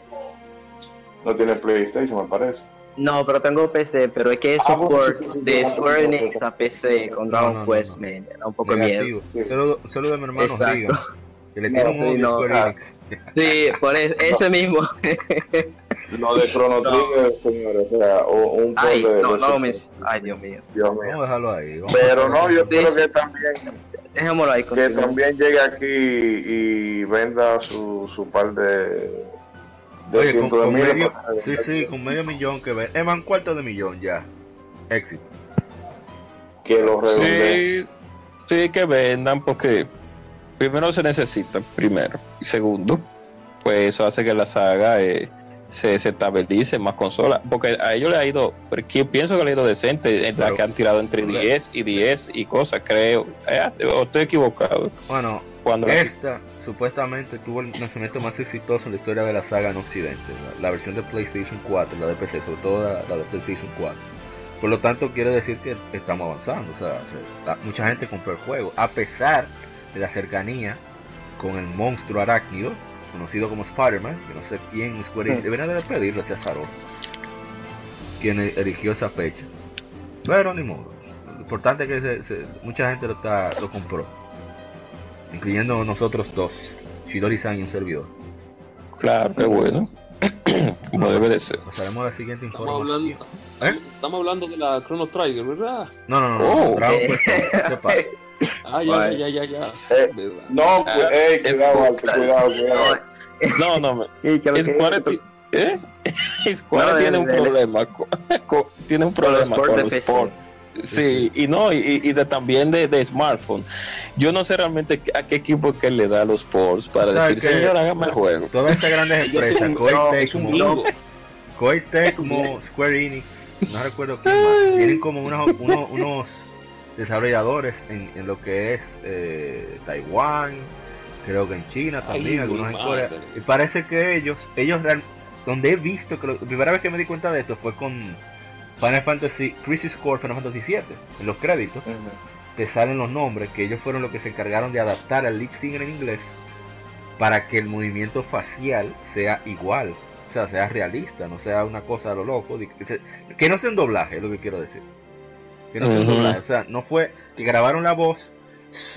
no tienes PlayStation, me parece. No, pero tengo PC, pero es que Ah, esos sí, ports sí, sí, de sí, Square sí, Enix sí. a PC con Dragon no, no, Quest no. me da un poco de miedo. Negativo. Sí. Saludo, saludo de mi hermano Exacto. Riga, que le No, tiene un sí, no, ah. Enix. Sí, por eso, ese mismo. Lo de Chrono No. Trigger, señores, o sea, o- un Ay, de, no, de no me. Ay, Dios mío. Dios Vamos a mío. dejarlo ahí. vamos Pero no, yo Sí. espero que también Dejémoslo ahí. que continúa. también llegue aquí y venda su, su par de de Oye, con, de con miles medio, sí, sí, con medio millón que ve. Es más, un cuarto de millón ya. Éxito. que lo redondee. Sí, sí, que vendan porque primero se necesita, primero. Y segundo, pues eso hace que la saga eh, se, se estabilice más consolas. Porque a ellos le ha ido, porque pienso que le ha ido decente en la que han tirado entre 10 y 10 y cosas, creo. Eh, o estoy equivocado. Bueno, Cuando la- esta supuestamente tuvo el lanzamiento más exitoso en la historia de la saga en Occidente. La, la versión de PlayStation 4, la de PC, sobre todo la, la de PlayStation 4. Por lo tanto, quiere decir que estamos avanzando. O sea, mucha gente compró el juego, a pesar de la cercanía con el monstruo arácnido, conocido como Spider-Man, que no sé quién Square Enix, debería de despedirlo, ese azaroso, quien e- eligió esa fecha. Pero ni modo. Lo importante es que se- se- mucha gente lo, está, lo compró, incluyendo nosotros dos, Shidori-san y un servidor. Claro, qué bueno. Como debe de ser. Pasaremos a la siguiente Estamos información. hablando, ¿Eh? estamos hablando de la Chrono Trigger, ¿verdad? No, no, no, no, Oh. Dragon Quest 11, ¿qué pasa? Ah, ya, ya, ya, ya. Eh. No, Ah, es cuidado, cuidado, cuidado. No, no, Square, ¿eh? Square No, tiene un problema tiene un problema con los PC. ports. Sí, y no, y, y de, también de, de smartphone. Yo no sé realmente a qué equipo es que le da los ports para O sea, decir, señor, hágame el juego. Todas estas grandes empresas, un- Koei no, Tecmo, Tecmo, Square Enix, no recuerdo quién más, tienen como unos, unos, unos desarrolladores en, en lo que es eh, Taiwán, creo que en China también, Ay, algunos en Corea. Y parece que ellos, ellos real- donde he visto que lo- la primera vez que me di cuenta de esto fue con Final Fantasy Crisis Core Final Fantasy 7, en los créditos te salen los nombres, que ellos fueron los que se encargaron de adaptar al lip sync en inglés para que el movimiento facial sea igual, o sea, sea realista, no sea una cosa a lo loco, que, se- que no sea un doblaje, es lo que quiero decir. Que no o sea, fue que grabaron la voz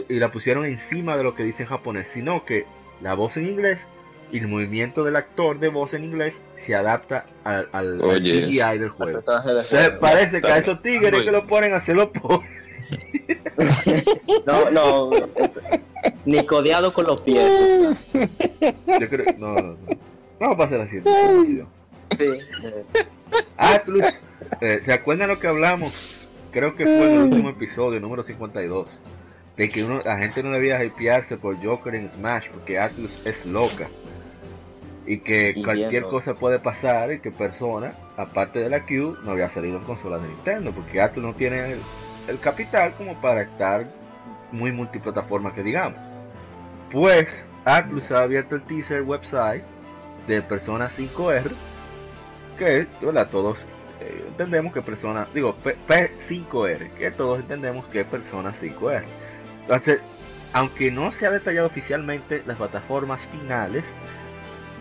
y la pusieron encima de lo que dice en japonés, sino que la voz en inglés y el movimiento del actor de voz en inglés se adapta al, al, CGI del juego. De parece que a esos tigres que lo ponen a hacerlo por No, no, es- ni codeado con los pies. o sea, yo creo no, no, no. vamos a pasar a la siguiente información. sí, eh, Atlus, eh, ¿se acuerdan lo que hablamos? Creo que fue en el último episodio, número 52, de que uno, la gente no debía hypearse por Joker en Smash porque Atlus es loca y que Y cualquier viendo. cosa puede pasar y que Persona, aparte de la Q, no había salido en consolas de Nintendo porque Atlus no tiene el, el capital como para estar muy multiplataforma que digamos. Pues Atlus ha abierto el teaser website de Persona 5R que ¿verdad? todos eh, entendemos que persona, digo P, 5 r que todos entendemos que es persona 5R. Entonces, aunque no se ha detallado oficialmente las plataformas finales,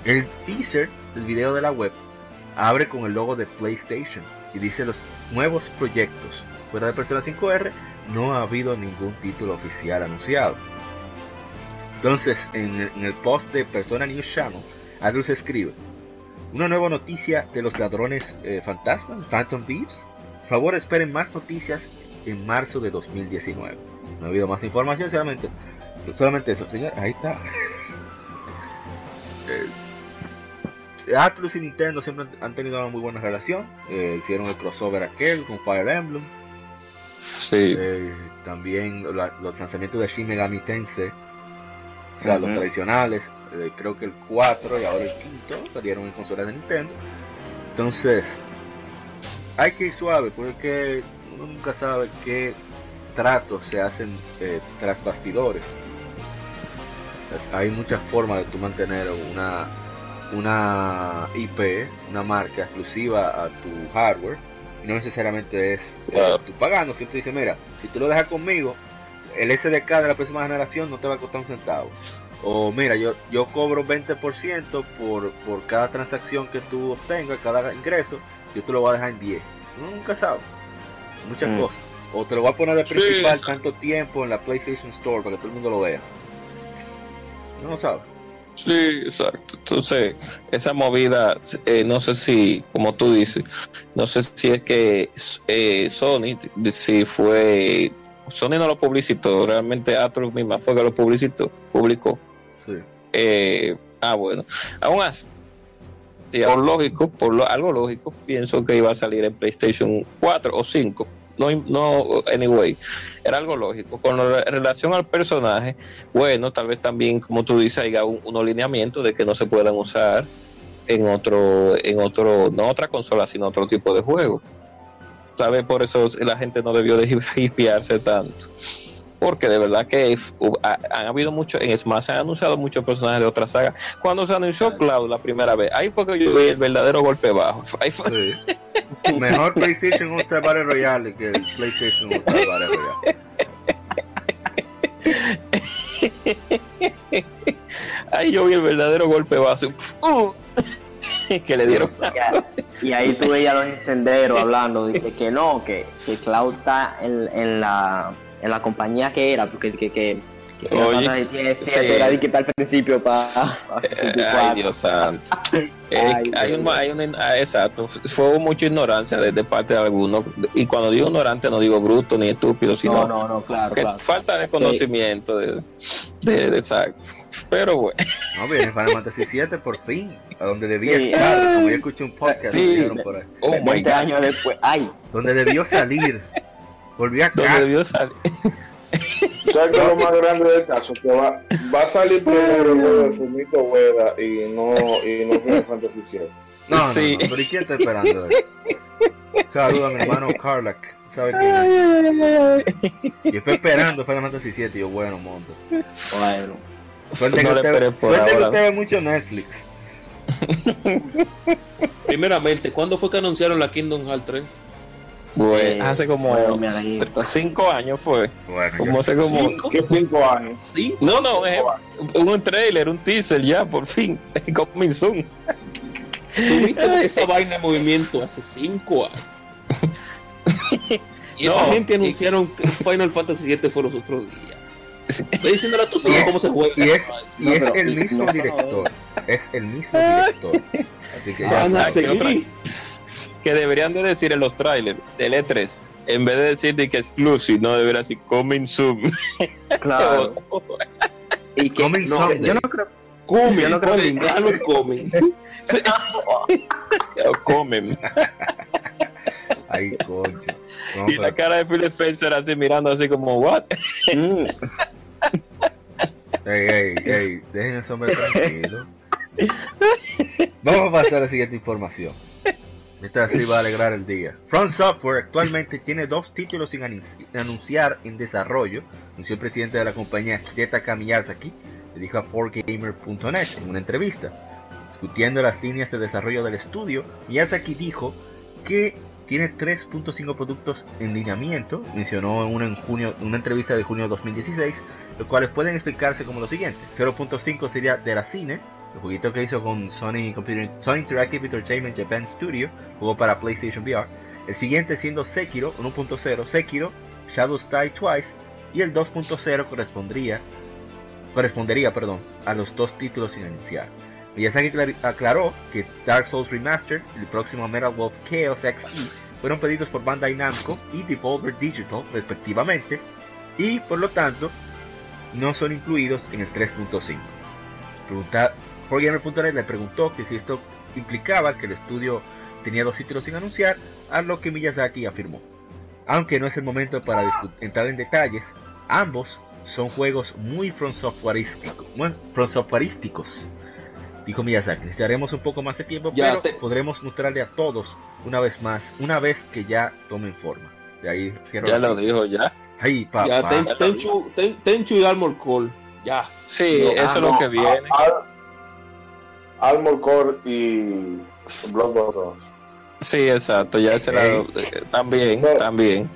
el teaser, el video de la web, abre con el logo de PlayStation y dice los nuevos proyectos. Fuera de Persona 5R no ha habido ningún título oficial anunciado. Entonces, en el, post de Persona News Channel, Atlus escribe, una nueva noticia de los ladrones eh, fantasmas, Phantom Thieves. Por favor, esperen más noticias en marzo de 2019. No ha habido más información, solamente, solamente eso. Señor, ahí está. Eh, Atlus y Nintendo siempre han- tenido una muy buena relación. Eh, hicieron el crossover aquel con Fire Emblem. Sí. Eh, también la- los lanzamientos de Shin Megami Tensei, o sea, los tradicionales, eh, creo que el 4 y ahora el quinto salieron en consolas de Nintendo. Entonces, hay que ir suave porque uno nunca sabe qué tratos se hacen eh, tras bastidores. Entonces, hay muchas formas de tú mantener una, una IP, una marca exclusiva a tu hardware. Y no necesariamente es eh, tú pagando, siempre dice, mira, si tú lo dejas conmigo, el SDK de la próxima generación no te va a costar un centavo. O mira, yo, yo cobro 20% por, por cada transacción que tú obtengas, cada ingreso, yo te lo voy a dejar en 10. Uno nunca sabe. Muchas Mm. cosas. O te lo voy a poner de Sí, principal exacto. tanto tiempo en la PlayStation Store para que todo el mundo lo vea. No lo sabe. Sí, exacto. Entonces, esa movida, eh, no sé si, como tú dices, no sé si es que eh, Sony, si fue, Sony no lo publicitó, realmente Atlus misma fue que lo publicitó, publicó. Sí. Eh, ah, bueno, aún así, sí, por lógico, por lo, algo lógico, pienso que iba a salir en PlayStation 4 o 5. No, no, anyway, era algo lógico. Con la- relación al personaje, bueno, tal vez también, como tú dices, haya un, unos lineamientos de que no se puedan usar en otro, en otro, no otra consola, sino otro tipo de juego. Tal vez por eso la gente no debió de hipearse tanto. Porque de verdad que ha- han habido muchos, en Smash se han anunciado muchos personajes de otra saga. Cuando se anunció Cloud la primera vez, ahí fue que yo vi el verdadero golpe bajo. Sí. Mejor PlayStation Star Battle Royale que el PlayStation Star Battle Royale. ahí yo vi el verdadero golpe bajo. ¡Uh! que le dieron. Y ahí tú veías a los encenderos hablando, dice que no, que, que Cloud está en, en la en la compañía que era, porque que, que, que Oye, sí. Era para el principio para, Ay, Dios santo. Eh, Ay, hay Dios. un, hay un- ah, exacto, fue mucha ignorancia de, de parte de algunos. Y cuando digo ignorante, no digo bruto ni estúpido, sino No, no, no, claro, que claro. falta de conocimiento. De, de- de- exacto. Pero bueno, No, viene Final Fantasy 7 por fin, a donde debía Sí. estar, como yo escuché un podcast Sí. por ahí. oh my 20 God. años después, ay, Donde debió salir. Volvió a ¿Dónde casa. debió salir? ¿Sabes qué es lo más grande del caso? Que va, va a salir primero el juego de Fumito Ueda y no, y no Final Fantasy VII. No, Sí. no, pero ¿y quién está esperando eso? Saludos a mi hermano Carlac. ¿Sabe Ay, qué? ay, ay, ay. Yo estoy esperando Final Fantasy 7 y yo, bueno, monto. bueno. Suerte No que usted, suerte que usted ve mucho Netflix. Primeramente, ¿cuándo fue que anunciaron la Kingdom Hearts 3? Bueno, Eh, hace como bueno, mira ahí. tre- cinco años fue. Bueno, Como hace como. ¿Cinco? ¿Qué cinco años? Sí. No, no, es un trailer, un teaser ya, por fin. Coming soon. Tuviste esa vaina en movimiento hace cinco años. Y esta No, gente y- anunciaron que Final Fantasy VII fue los otros días. Estoy diciéndole a tus cómo se juega. Y es, y es el mismo director. Es el mismo director. Así que ya Van a seguir. Que deberían de decir en los trailers del E3, en vez de decir de que exclusive, no debería decir coming soon. Claro. Y que, Coming no, someday. yo no creo. Comen, Yo no creo comen, que-. Ay. No, Y la cara de Phil Spencer así mirando así como, what? Mm, Ey, ey, ey, dejen ese hombre tranquilo. Vamos a pasar a la siguiente información. Esta sí va a alegrar el día. Front Software actualmente tiene dos títulos sin anunci- anunciar en desarrollo, anunció el presidente de la compañía Hidetaka Miyazaki, le dijo a 4Gamer.net en una entrevista. Discutiendo las líneas de desarrollo del estudio, Miyazaki dijo que tiene 3.5 productos en lineamiento, mencionó en una, en una entrevista de junio de 2016, los cuales pueden explicarse como lo siguiente. 0.5 sería de la cine, el jueguito que hizo con Sony, Computer, Sony Interactive Entertainment Japan Studio, jugó para PlayStation VR. El siguiente siendo Sekiro, 1.0 Sekiro, Shadows Die Twice, y el 2.0 correspondría, correspondería perdón, a los dos títulos sin anunciar. Miyazaki clar- aclaró que Dark Souls Remastered y el próximo Metal Wolf Chaos XE fueron pedidos por Bandai Namco y Devolver Digital respectivamente y por lo tanto no son incluidos en el 3.5. 4Gamer.net le preguntó que si esto implicaba que el estudio tenía dos títulos sin anunciar, a lo que Miyazaki afirmó. Aunque no es el momento para entrar en detalles, ambos son juegos muy from softwareísticos, bueno, from softwareísticos, dijo Miyazaki. Necesitaremos un poco más de tiempo, Ya pero te- podremos mostrarle a todos una vez más, una vez que ya tomen forma. De ahí cierro Ya lo dijo, ya. Ay, papá. Ya, ten, Tenchu, ten- Tenchu y Armor Core. Ya. Sí, No, eso ah, es lo no, que viene. Al- Armor Core y Bloodborne. Sí, exacto, ya ese lado. Eh, También, No. también.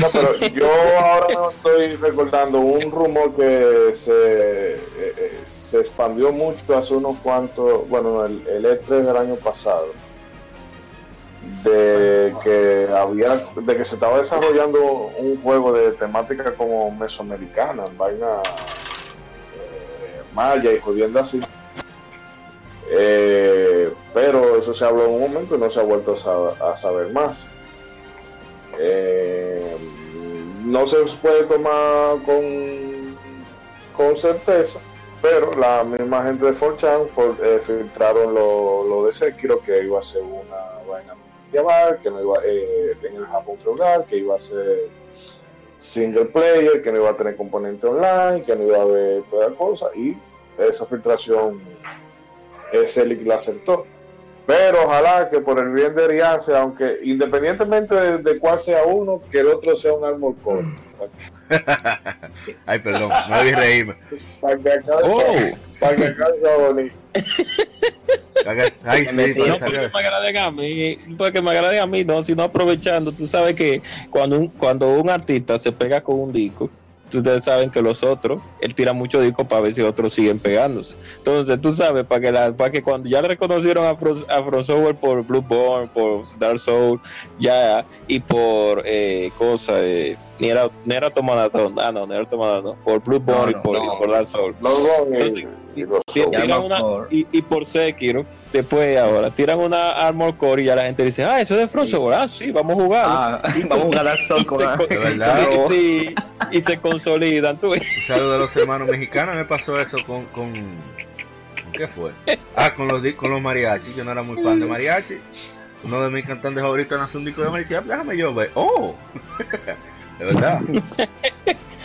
No, pero yo ahora no estoy recordando un rumor que se, eh, eh, se expandió mucho hace unos cuantos, bueno, el, el E3 del año pasado, de que había, de que se estaba desarrollando un juego de temática como mesoamericana, vaina eh, maya y jodiendo así. Eh, pero eso se habló en un momento y no se ha vuelto a, sa- a saber más. Eh, no se puede tomar con, con certeza, pero la misma gente de 4chan for- eh, filtraron lo, lo de Sekiro, que iba a ser una vaina que no iba eh, en el Japón feudal, que iba a ser single player, que no iba a tener componente online, que no iba a haber toda la cosa, y esa filtración es el que la acertó. Pero ojalá que por el bien de Riance, aunque independientemente de, de cuál sea uno, que el otro sea un Armor Core. Ay, perdón, no debí reírme. Para que acabe, Oh, para que acabe bonito. Ay, sí, no porque me agraden a mí, porque me agraden a mí, no, sino aprovechando. Tú sabes que cuando un, cuando un artista se pega con un disco, ustedes saben que los otros, él tira muchos discos para ver si otros siguen pegándose. Entonces, tú sabes, para que, la, para que cuando ya le reconocieron a, a From Software por Blueborn, por Dark Souls, ya, y por eh, cosas, eh, ni era, ni era Automata, ah, no, no era no, por Blueborn No, y, por, no. y por Dark Entonces, por- y, y por Sekiro, después ahora, tiran una Armor Core y ya la gente dice, ah, eso es de From Software, ah, sí, vamos a jugar. Ah, vamos a jugar y, verdad. sí, sí, y se consolidan. Tú, Un saludo de los hermanos mexicanos. Me pasó eso con, con. ¿con ¿Qué fue? Ah, con los, con los mariachis. Yo no era muy fan de mariachi. Uno de mis cantantes favoritos nació un disco de mariachi. Ah, déjame yo ver. ¡Oh! De verdad.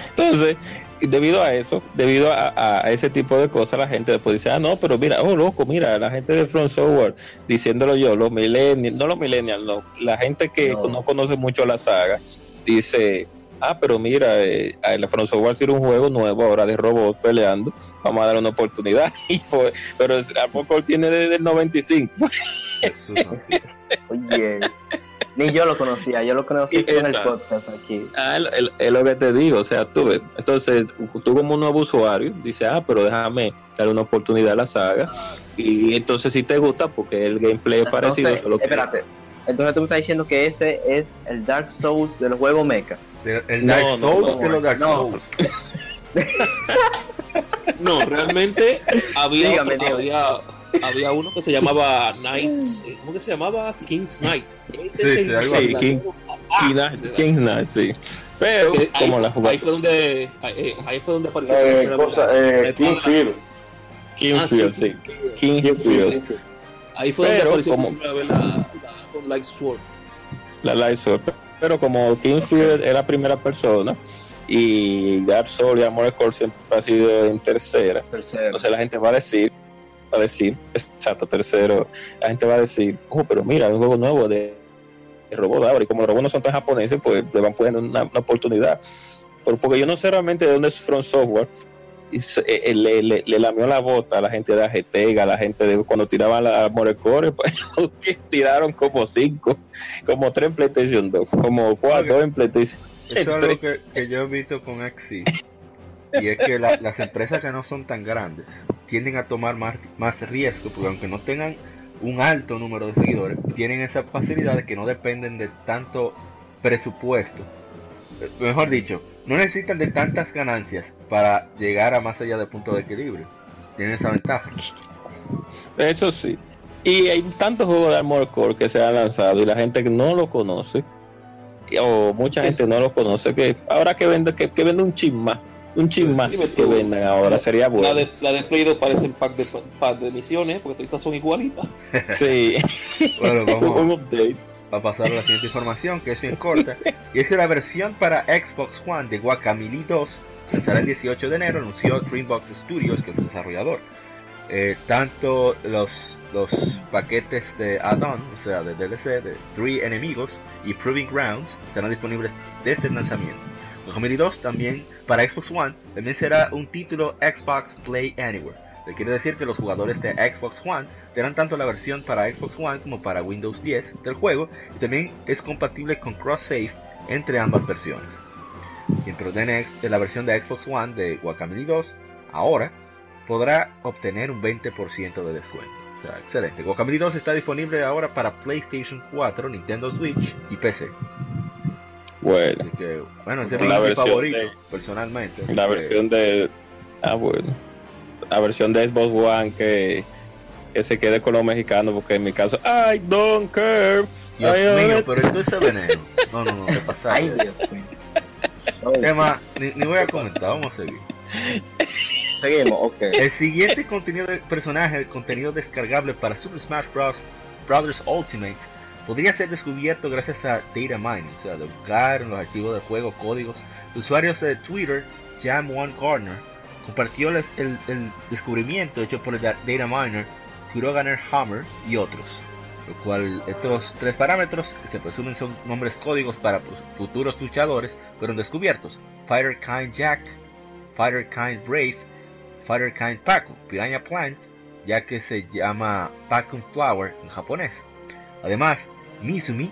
Entonces, y debido a eso, debido a, a- a ese tipo de cosas, la gente después dice, ah, no, pero mira, oh, loco, mira, la gente de Front Software, diciéndolo yo, los millennials, no los millennials, no, la gente que No. no, conoce mucho la saga, dice, ah, pero mira, eh, a la Front Software tiene un juego nuevo ahora de robots peleando, vamos a dar una oportunidad. Y fue, pero el Armor Core tiene desde el 95. Jesús santísimo. Oye, ni yo lo conocía, yo lo conocí con el podcast aquí. Ah, el- el- es lo que te digo, o sea, tú ves. Entonces, tú como un nuevo usuario, dices, ah, pero déjame darle una oportunidad a la saga. Y entonces si te gusta, porque el gameplay es parecido. Entonces, solo que- espérate. Entonces tú me estás diciendo que ese es el Dark Souls del juego Mecha. El, No, Dark no, Souls no, de los Dark no. Souls. No, realmente había, Dígame, otro- dígame. había, había uno que se llamaba Knights, eh, ¿cómo que se llamaba? King's Knight. Ese Sí, sí, algo verdadero- King Knight, King Knight, sí. Pero Eh, ahí, como la fue- ahí jugada fue donde ahí, ahí fue donde apareció Eh, cosa, vez eh, la- Kingfield. Kingfield, Ah, sí. King- Kingfield, Ahí fue donde apareció como- por primera vez la, la con Light Sword. la Light Sword. Pero como Kingfield era primera persona y Dark Souls y Armored Core siempre ha sido en tercera, entonces la gente va a decir, a decir, exacto, tercero, la gente va a decir, oh, pero mira, hay un juego nuevo de, de robots ahora, y como los robots no son tan japoneses, pues le van poniendo una, una oportunidad. Pero porque yo no sé realmente de dónde es From Software, y se- eh, eh, le, le, le lamió la bota a la gente de Agetega, a la gente de cuando tiraban la Armored Core, pues, que tiraron como cinco, como tres en PlayStation 2, como cuatro Ok. en PlayStation. Eso es algo que, que yo he visto con Axie. Y es que la- las empresas que no son tan grandes tienden a tomar más, más riesgo, porque aunque no tengan un alto número de seguidores, tienen esa facilidad de que no dependen de tanto presupuesto. Eh, Mejor dicho, no necesitan de tantas ganancias para llegar a más allá del punto de equilibrio. Tienen esa ventaja. Eso sí. Y hay tantos juegos de Armored Core que se han lanzado y la gente que no lo conoce, o mucha gente no lo conoce, que ahora que vende, que, que vende un chin más, un chin Pues, más que vendan ahora, sería La bueno. de, la de Play 2 parecen pack de, pack de misiones, porque todas son igualitas. Sí, Bueno, vamos. un update. va a pasar a la siguiente información, que es bien corta, y es que la versión para Xbox One de Guacamelee 2 lanzará el 18 de enero, anunció Dreambox Studios, que es el desarrollador. Eh, tanto los, los paquetes de add-on, o sea, de DLC, de Three Enemigos y Proving Grounds, estarán disponibles desde el lanzamiento. Guacamelee 2 también para Xbox One también será un título Xbox Play Anywhere. que quiere decir que los jugadores de Xbox One tendrán tanto la versión para Xbox One como para Windows 10 del juego y también es compatible con cross-save entre ambas versiones. Quien de la versión de Xbox One de Guacamelee 2 ahora podrá obtener un 20% de descuento. O sea, excelente. Guacamelee 2 está disponible ahora para PlayStation 4, Nintendo Switch y PC. Bueno, Así que, bueno, ese es La mi favorito, de- personalmente. la que- versión de. Ah, bueno. La versión de Xbox One que, que se quede con los mexicanos, porque en mi caso, I don't care. Dios I mío, pero esto es veneno. No, no, no, ¿qué pasa? Ay, Dios mío. Más, ni, ni voy a comentar, vamos a seguir. Seguimos, ok. El siguiente contenido de personaje, el contenido descargable para Super Smash Bros. Brothers Ultimate, podría ser descubierto gracias a data mining, o sea, de buscar en los archivos del juego códigos. Usuarios de Twitter, Jam1 Gardner, compartió el, descubrimiento hecho por el da- data miner Kuroganer Hammer y otros. Lo cual, estos tres parámetros, que se presumen son nombres códigos para fu- futuros luchadores, fueron descubiertos. Fighter Kind Jack, Fighter Kind Brave, Fighter Kind Paco, Piranha Plant, ya que se llama Pacum Flower en japonés. Además, Mizumi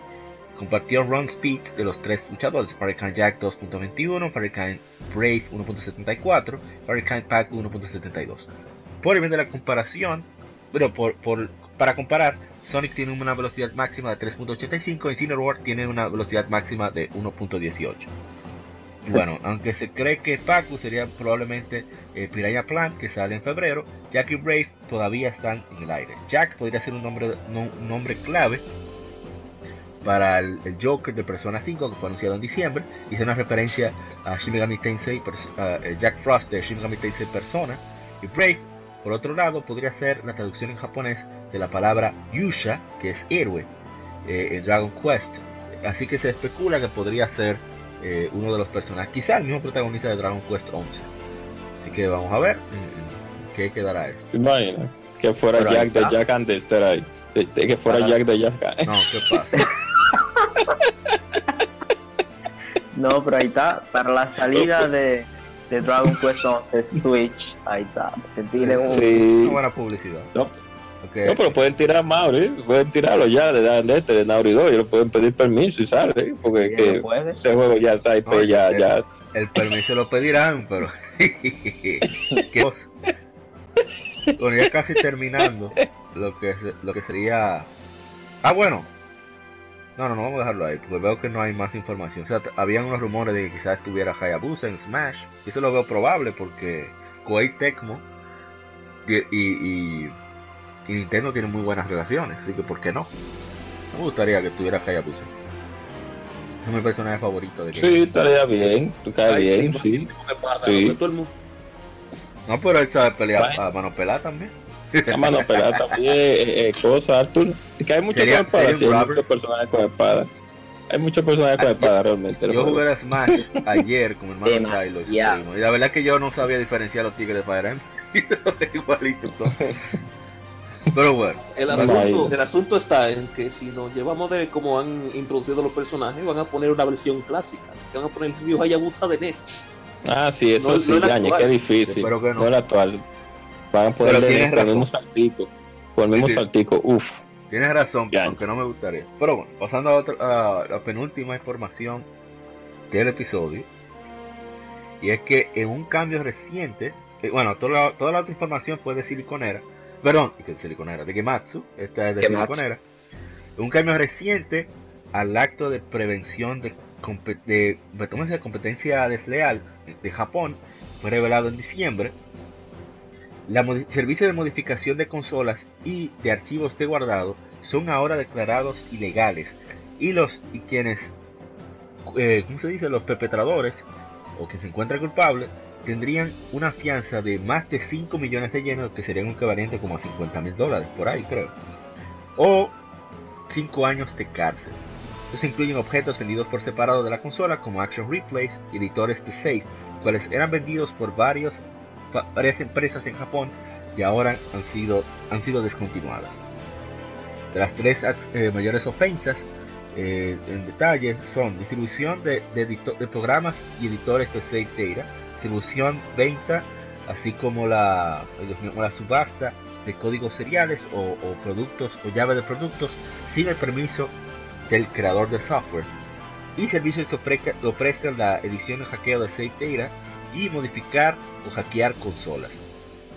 compartió run speeds de los tres luchadores, Kind Jack 2.21, Fighter Kind Brave 1.74, Fighter Kind Paco 1.72. Por el bien de la comparación, pero por, por- para comparar, Sonic tiene una velocidad máxima de 3.85 y Cineroar tiene una velocidad máxima de 1.18. Y Bueno, aunque se cree que Pacu sería probablemente eh, Piranha Plant, que sale en febrero, Jack y Brave todavía están en el aire. Jack podría ser un nombre, no- un nombre clave para el, el Joker de Persona 5 que fue anunciado en diciembre es una referencia a Shin Megami Tensei, eh, Jack Frost de Shin Megami Tensei Persona y Brave por otro lado podría ser la traducción en japonés de la palabra Yusha que es héroe eh, en Dragon Quest así que se especula que podría ser eh, uno de los personajes quizá el mismo protagonista de Dragon Quest 11 así que vamos a ver en- en qué quedará esto Imagina que fuera Pero Jack de. Jack and ahí. De- de que fuera Jack de Jack. no qué pasa No, pero ahí está. Para la salida de, de Dragon Quest 11 Switch, ahí está. Que tiene un. Sí. Una buena publicidad No, Ok, no, pero pueden tirar Mauri, pueden tirarlo ya de, de este, de Naughty Dog, y le pueden pedir permiso y sale, ¿eh? porque Sí, que no ese juego ya está IP, No, ya, que- ya. El permiso lo pedirán, pero. ¿Qué cosa? Bueno, ya casi terminando lo que, lo que sería. Ah, bueno. No, no, no vamos a dejarlo ahí, porque veo que no hay más información. O sea, habían unos rumores de que quizás estuviera Hayabusa en Smash. Y eso lo veo probable porque Koei Tecmo y, y, y- y Nintendo tienen muy buenas relaciones, así que ¿por qué no? Me gustaría que estuviera Hayabusa. Ese es mi personaje favorito de Sí, estaría bien, tú caes Ay, bien, sí, No, pero él sabe pelear Bueno. a mano pelada también. La mano pelada también, eh, eh, cosa, Arthur. Que hay muchos Sería- con espada, sería sí, hay Robert. muchos personajes con espada. Hay muchos personajes con Ah, espada realmente. Yo jugué a Smash ayer con mi hermano. Chilo y la verdad es que yo no sabía diferenciar los tigres de Fire Emblem. Igualito todo. Pero bueno, El asunto, el asunto está en que si nos llevamos de cómo han introducido los personajes, van a poner una versión clásica. Así que van a poner el Ryu Hayabusa de NES. Ah, sí, eso No- no sí, Yañe, actual. qué difícil. Que no. no. el actual. Van a tienes con el mismo saltico. Con el mismo Sí, sí. saltico, uff. Tienes razón, aunque no me gustaría. Pero bueno, pasando a, otro- a la penúltima información del episodio. Y es que en un cambio reciente, eh, bueno, toda la, toda la otra información fue de Siliconera. Perdón, que de Siliconera, de Gematsu. Esta es de Gematsu. Siliconera. Un cambio reciente al acto de prevención de, de, de, competencia desleal de Japón fue revelado en diciembre. La modi- servicio de modificación de consolas y de archivos de guardado son ahora declarados ilegales y los y quienes eh, ¿cómo se dice? los perpetradores o que se encuentran culpables tendrían una fianza de más de 5 millones de yenes que serían un equivalente como a 50 mil dólares por ahí creo o 5 años de cárcel estos incluyen objetos vendidos por separado de la consola como action replays y editores de save cuales eran vendidos por varios va- varias empresas en Japón y ahora han sido, han sido descontinuadas. De las tres eh, mayores ofensas eh, en detalle son distribución de, de de programas y editores de Save Data, distribución, venta, así como la, la subasta de códigos seriales o, productos o llave de productos sin el permiso del creador de software y servicios que ofrezca- que ofrezcan la edición de hackeo de Save Data y modificar o hackear consolas.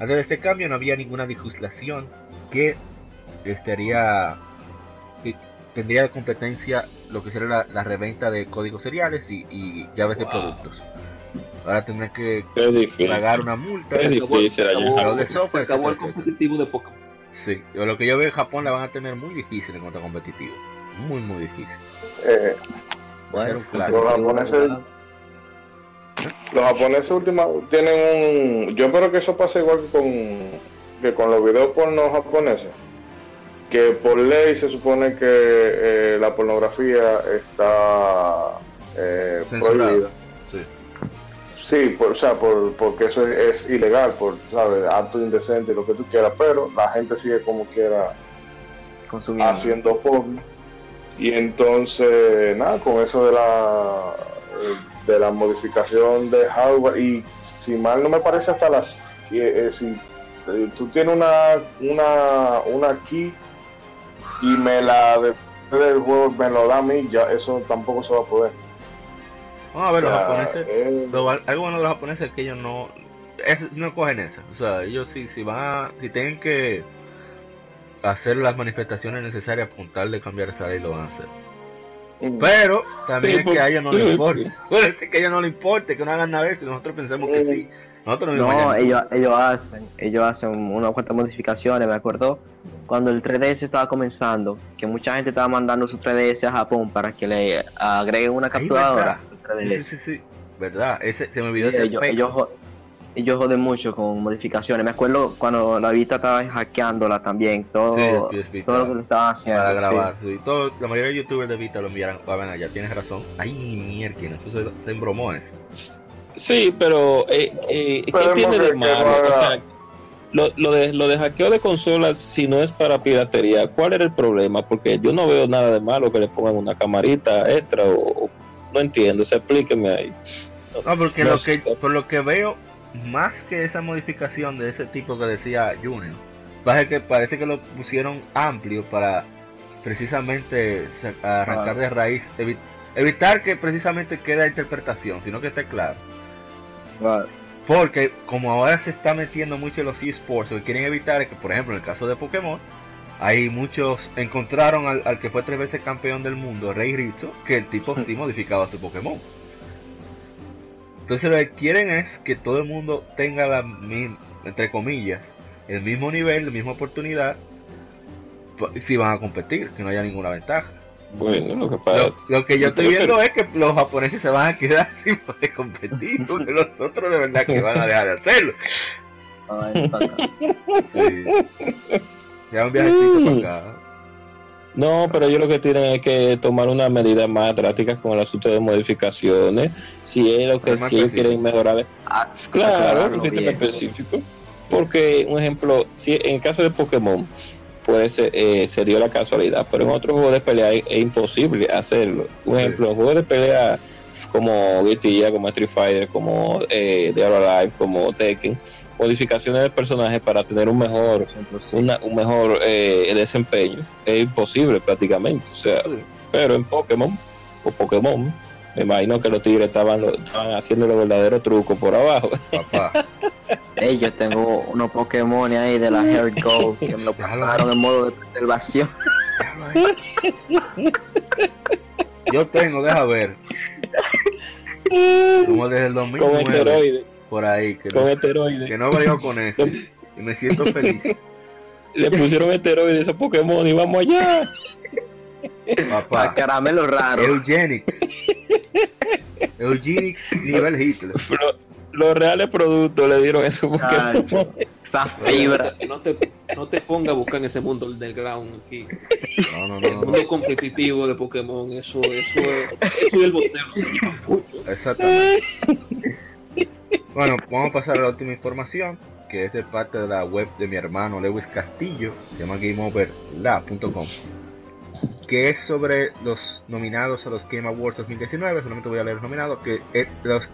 Antes de este cambio no había ninguna legislación que estaría que tendría de competencia lo que sería la, la reventa de códigos seriales y, y llaves de productos. Ahora tendrán que pagar una multa. Es Se acabó, difícil se acabó- de se software, acabó el etcétera, competitivo de Pokémon. Sí, o lo que yo veo en Japón la van a tener muy difícil en cuanto a competitivo. Muy, muy difícil. Eh, Va a ser un Bueno, clásico. los japoneses, los japoneses última, tienen un... Yo espero que eso pase igual que con, que con los videos porno japoneses. Que por ley se supone que eh, la pornografía está eh, prohibida. Sí. Sí, por, o sea, por, porque eso es, es ilegal, por, ¿sabes? Acto indecente, lo que tú quieras, pero la gente sigue como quiera consumiendo. haciendo porno. Y entonces, nada, con eso de la eh, de la modificación de hardware, y si mal no me parece, hasta las. eh, eh, si eh, tú tienes una, una, una key y me la de, del juego me lo da a mí, ya eso tampoco se va a poder. Vamos a ver, los O sea, japoneses. eh, Lo, algo bueno de los japoneses es que ellos no es- no cogen esa. O sea, ellos sí, si van a, si tienen que hacer las manifestaciones necesarias de cambiar esa ley, lo van a hacer. Mm, Pero también Sí, es que a ellos no les porque- importa. Puede ser que a ellos no les importe, que no hagan nada de eso nosotros pensemos que sí. Nosotros no, No, ellos, ellos hacen, ellos hacen unas cuantas modificaciones, me acuerdo cuando el 3DS estaba comenzando, que mucha gente estaba mandando su 3DS a Japón para que le agreguen una capturadora Sí, 3DS. sí, sí, sí. Verdad, ese, se me olvidó ese ellos, ellos, ellos joden mucho con modificaciones. Me acuerdo cuando la Vita estaba hackeándola también, todo, Sí, todo lo que estaba- le estaban haciendo. para sí. grabar. sí. Todo, la mayoría de youtubers de Vita lo enviaron. Ah, bueno, ya tienes razón. Ay, mierda, eso se, se embromó eso. Sí, pero eh, eh, ¿qué tiene de malo? O sea, lo, lo de, lo de hackeo de consolas, si no es para piratería, ¿cuál era el problema? Porque yo no veo nada de malo que le pongan una camarita extra o, o- no entiendo, o sea, explíqueme ahí. No, porque No lo sé. que, por lo que veo, más que esa modificación de ese tipo que decía Junior, parece que, parece que lo pusieron amplio para precisamente sa- arrancar de raíz, evi- evitar que precisamente quede interpretación, sino que esté claro. Porque como ahora se está metiendo mucho en los esports, lo que quieren evitar es que, por ejemplo, en el caso de Pokémon, hay muchos encontraron al, al que fue tres veces campeón del mundo, Rey Rizzo, que el tipo sí modificaba su Pokémon. Entonces lo que quieren es que todo el mundo tenga la mi- entre comillas el mismo nivel, la misma oportunidad si van a competir, que no haya ninguna ventaja. Bueno, lo que pasa. Lo, lo que yo estoy viendo es que los japoneses se van a quedar sin poder competir, porque los otros de verdad que van a dejar de hacerlo. Ay, para acá. Sí. Ya un viajecito para acá. No, pero ellos lo que tienen es que tomar unas medidas más drásticas con el asunto de modificaciones. Si es lo que si ellos quieren mejorar, Ah, claro, aclararlo un sistema bien. específico. Porque, un ejemplo, si en el caso de Pokémon, puede ser, eh, se dio la casualidad, pero en otros juegos de pelea es, es imposible hacerlo. Un Sí. ejemplo, en juegos de pelea como Guitilla, como Street Fighter, como eh, Dead Alive, como Tekken, modificaciones de personajes para tener un mejor una- un mejor eh, desempeño es imposible prácticamente o sea Sí. pero en Pokémon o Pokémon me imagino que los tigres estaban, lo- estaban haciendo los verdaderos trucos por abajo Papá. Yo tengo unos Pokémon ahí de la Hair Gold que me lo pasaron en modo de preservación. Yo tengo, deja ver, como desde el con 2009, esteroides por ahí, que con no, esteroides que no brego con eso. Y me siento feliz. le pusieron esteroides a Pokémon y vamos allá A Papá. caramelo raro. Eugenics. Eugenics nivel Hitler. Lo- los reales productos le dieron a esos Pokémon Esa fibra. No te, no te pongas a buscar en ese mundo underground aquí. No, no, El no, mundo competitivo de Pokémon, eso, eso, es- eso y el voceo no se mucho. Exactamente. Bueno, vamos a pasar a la última información, que es de parte de la web de mi hermano Lewis Castillo, se llama GameOverLab.com, que es sobre los nominados a los Game Awards 2019. Solamente voy a leer los nominados, que es los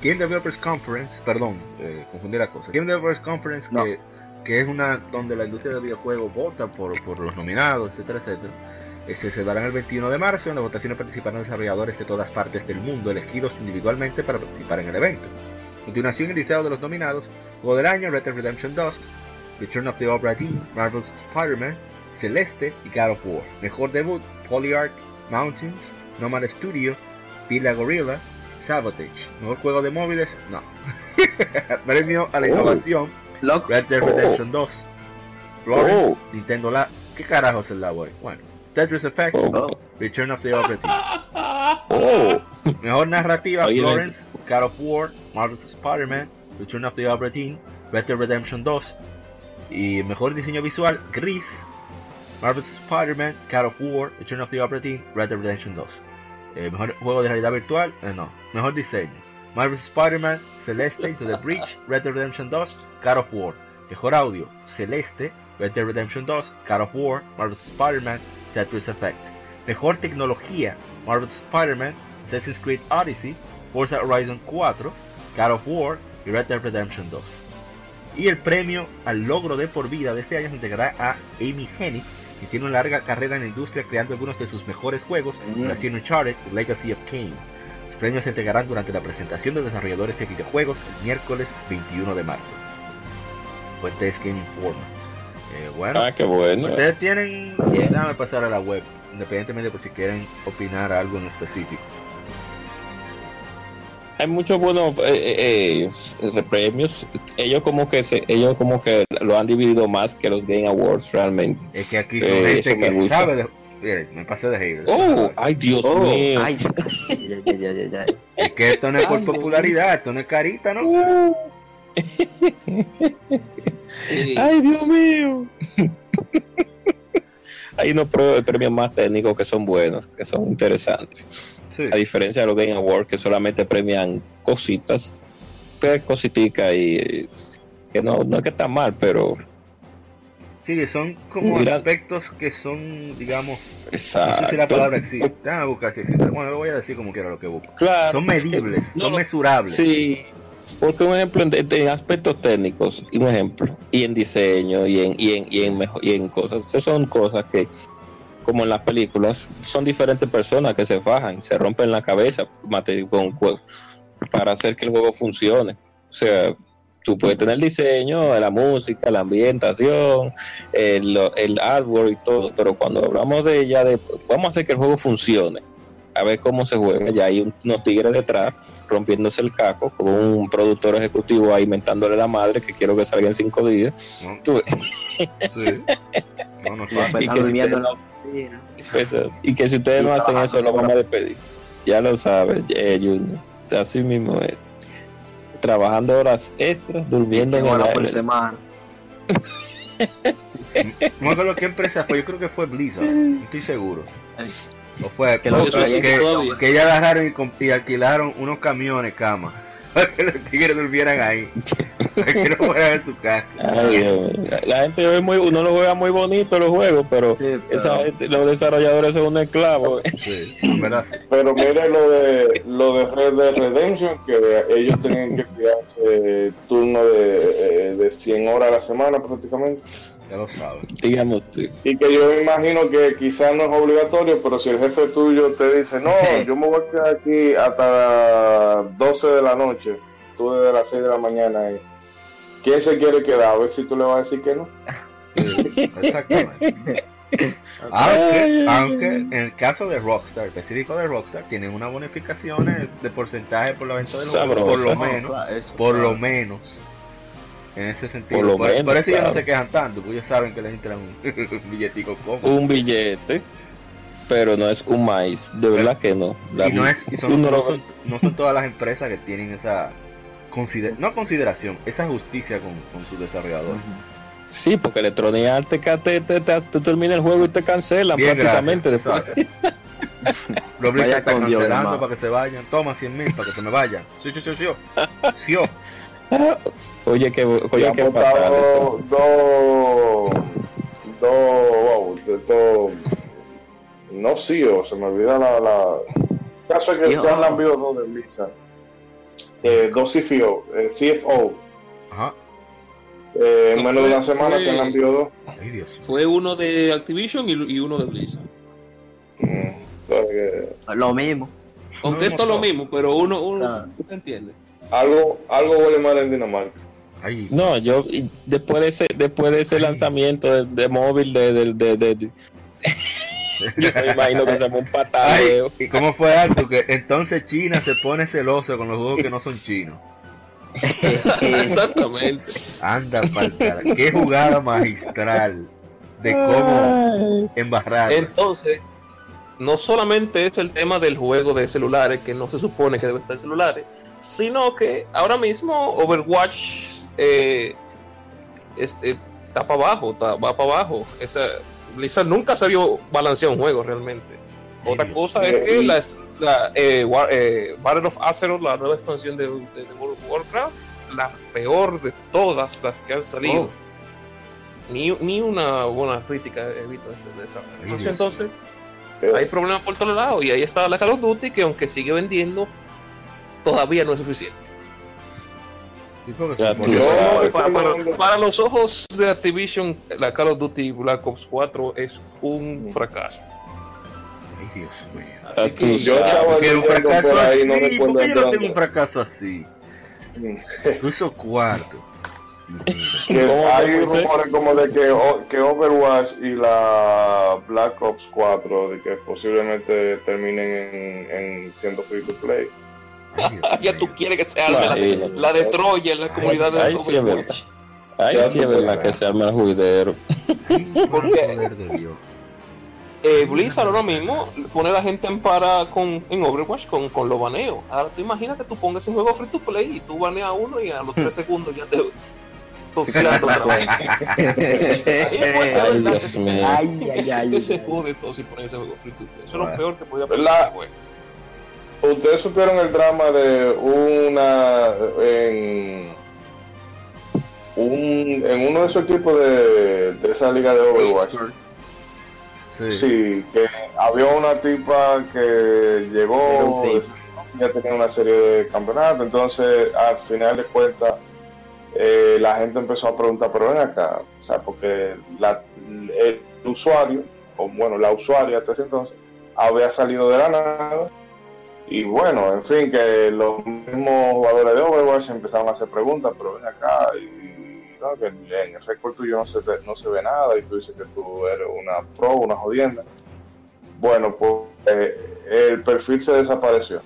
Game Developers Conference, perdón, eh, confundí la cosa. Game Developers Conference, No. que, que es una donde la industria del videojuego vota por, por los nominados, etcétera, etcétera. Eh, Se celebrarán el 21 de marzo. En la votación participarán desarrolladores de todas partes del mundo, elegidos individualmente para participar en el evento. Continuación, el listado de los nominados: Juego del Año, Red Dead Redemption 2, Return of the Obra Dinn, Marvel's Spider-Man, Celeste y God of War. Mejor debut: Polyarch, Mountains, Nomad Studio, Villa Gorilla, Sabotage. Mejor juego de móviles: No. Premio a la Oh. innovación. Red Dead Oh. Redemption 2. Florence, Oh. Nintendo Lab. ¿Qué carajo es el Lab hoy? Bueno, Tetris Effect, Oh. Return of the Obra Dinn. oh Mejor narrativa, Florence, God of War, Marvel's Spider-Man, Return of the Obra Dinn, Red Dead Redemption 2. Y mejor diseño visual, Gris, Marvel's Spider-Man, God of War, Return of the Obra Dinn, Red Dead Redemption 2. Eh, mejor juego de realidad virtual, eh, no. Mejor diseño, Marvel's Spider-Man, Celeste, Into the Breach, Red Dead Redemption 2, God of War. Mejor audio, Celeste, Red Dead Redemption 2, God of War, Marvel's Spider-Man, Tetris Effect. Mejor tecnología, Marvel's Spider-Man, Assassin's Creed Odyssey, Forza Horizon 4, God of War y Red Dead Redemption 2. Y el premio al logro de por vida de este año se integrará a Amy Hennig, que tiene una larga carrera en la industria creando algunos de sus mejores juegos, Mm. nació en Uncharted y Legacy of Kain. Los premios se entregarán durante la presentación de desarrolladores de videojuegos el miércoles 21 de marzo. Fuente es Game Informer. Eh, bueno, ah qué bueno ustedes tienen... Déjame pasar a la web, independientemente por si quieren opinar algo en específico. Hay muchos buenos eh, eh, eh, premios ellos como que se ellos como que lo han dividido más que los Game Awards realmente Es que aquí son Eh, eso gente me que gusta. sabe de... Miren, me pasé de hater. oh ay Dios Oh, mío ay, ay, ay, ay. Es que esto no es por Ay, popularidad, esto no es carita, ¿no? Uh, Sí. ay Dios mío hay unos premios más técnicos que son buenos que son interesantes Sí. a diferencia de los Game Awards que solamente premian cositas pues cositica y que no, no es que está mal pero Sí, son como aspectos que son, digamos, no exacto sé si la palabra existe. Déjame buscar si existe. Bueno, lo voy a decir como quiera lo que busco. claro Son medibles, No, son no. mesurables. Sí, porque un ejemplo en, en aspectos técnicos, y un ejemplo, y en diseño, y en, y en, y en, mejo- y en cosas, esas son cosas que, como en las películas, son diferentes personas que se fajan, se rompen la cabeza con, jue- para hacer que el juego funcione. O sea, tú puedes tener el diseño, la música, la ambientación, el, el artwork y todo, pero cuando hablamos de ya de vamos a hacer que el juego funcione, a ver cómo se juega, ya hay unos tigres detrás rompiéndose el caco con un productor ejecutivo ahí inventándole la madre que quiero que salga en cinco días. ¿no? Tú- Sí. No, no y, que si durmiendo ustedes en no, la oficina. eso, y que si ustedes Y no hacen eso, lo vamos a despedir. Ya lo sabes, eh, Junior. Así mismo es. Trabajando horas extras, durmiendo en horas por aire. semana. No me acuerdo qué empresa fue, yo creo que fue Blizzard, no estoy seguro. O fue Que o- lo que, que, que ellos agarraron y, y alquilaron unos camiones, cama, para que los tigres durmieran ahí, para que no fueran en su casa. Ay, Dios mío. La gente ve muy, uno lo juega muy bonito los juegos, pero Sí, esa los desarrolladores son un esclavo. Sí. Pero mire lo de lo de Red Dead Redemption, que ellos tenían que quedarse turno de, eh, de 100 horas a la semana prácticamente. Ya lo saben. Digamos, tú. Y que yo me imagino que quizás no es obligatorio, pero si el jefe tuyo te dice, no, yo me voy a quedar aquí hasta las 12 de la noche, tú desde las 6 de la mañana, ahí. ¿quién se quiere quedar? A ver si tú le vas a decir que no. Sí, exactamente. Aunque, aunque en el caso de Rockstar, específico de Rockstar, tienen unas bonificaciones de porcentaje por la venta del juego, por lo menos, Claro, eso, por lo menos. En ese sentido. Por lo por, menos, por eso ellos no claro. se quejan tanto, porque ellos saben que les entran un, un billetico cómodo. un billete, pero no es un maíz. De verdad que no. La- y no, es, y son- no, no son todas las empresas que tienen esa consider- no consideración, esa justicia con, con sus desarrolladores. Sí, porque Electronic Arts te, te, te, te- te termina el juego y te cancelan Bien, prácticamente gracias. Los Blizzard Vaya está con Dios, cancelando para que se vayan. Toma 100 mil para que se me vayan. Sí, sí, sí, sí. Oye, que, oye, qué fatal eso. dos, dos, wow, de no sí, o se me olvida la, la... El caso es que Yo- se han enviado dos de Blizzard, eh, dos CFO, eh, CFO, Ajá. eh, en No menos de una semana fue- se han enviado dos. Ay, Dios. Fue uno de Activision y, y uno de Blizzard. Mm, entonces, Lo mismo. Aunque No, esto es no. lo mismo, pero uno, uno Claro. ¿se entiende? Algo, algo huele mal en Dinamarca. Ay, No, yo después de ese, después de ese Ay. lanzamiento de, de móvil de, de, de, de- de- yo me imagino que se fue un patadeo. ¿y cómo fue algo? Que entonces China se pone celoso con los juegos que no son chinos. Exactamente. Anda, pa'l cara. Qué jugada magistral de cómo embarrar. Entonces, no solamente es el tema del juego de celulares, que no se supone que debe estar en celulares, sino que ahora mismo Overwatch eh, es- eh, está para abajo, está- va para abajo. Esa, Blizzard nunca se vio balancear un juego realmente. Ay, Otra cosa mío. es que la, la, eh, War- eh, Battle of Azeroth, la nueva expansión de, de- de World of Warcraft, la peor de todas las que han salido. Oh. Ni, ni una buena crítica he visto de esa-. Dios. Entonces, Eh, hay problemas por todos lados. Y ahí está la Call of Duty, que aunque sigue vendiendo, todavía no es suficiente. Ya. Para, para- para los ojos de Activision, la Call of Duty Black Ops 4 es un fracaso. Ay, Dios mío. Así tú yo estaba un fracaso por ahí, así, no ¿por qué yo no tengo un fracaso así? Tú que ¿Cómo hay rumores como de que, que Overwatch y la Black Ops 4 de que posiblemente terminen en, en siendo free to play. Ya tú quieres que se arme la, de Troya en la comunidad de Ay, sí, es Overwatch. Ay, Ya sí es verdad que se arma el juidero. Porque-. Eh, Blizzard ahora mismo pone a la gente en para con, en Overwatch con, con los baneos. Ahora tú imaginas que tú pongas ese juego free to play y tú baneas a uno y a los 3 segundos ya te toxeando otra vez. Ahí Ay, ¿verdad? Dios mío. Ay, que, ay, que se jode todo si ponen ese juego free to play. Eso es lo peor que podía pasar. Ustedes supieron el drama de una en un en uno de esos equipos de, de esa liga de Overwatch. Sí. Sí, que había una tipa que llegó, ya tenía una serie de campeonatos, entonces al final de cuentas eh, la gente empezó a preguntar, pero ven acá, o sea, porque la- el usuario, o bueno, la usuaria hasta ese entonces, había salido de la nada Y bueno, en fin, que los mismos jugadores de Overwatch empezaron a hacer preguntas, pero ven acá, y, no, que en el récord tuyo no se, te- no se ve nada, y tú dices que tú eres una pro, una jodienda. Bueno, pues eh, el perfil se desapareció.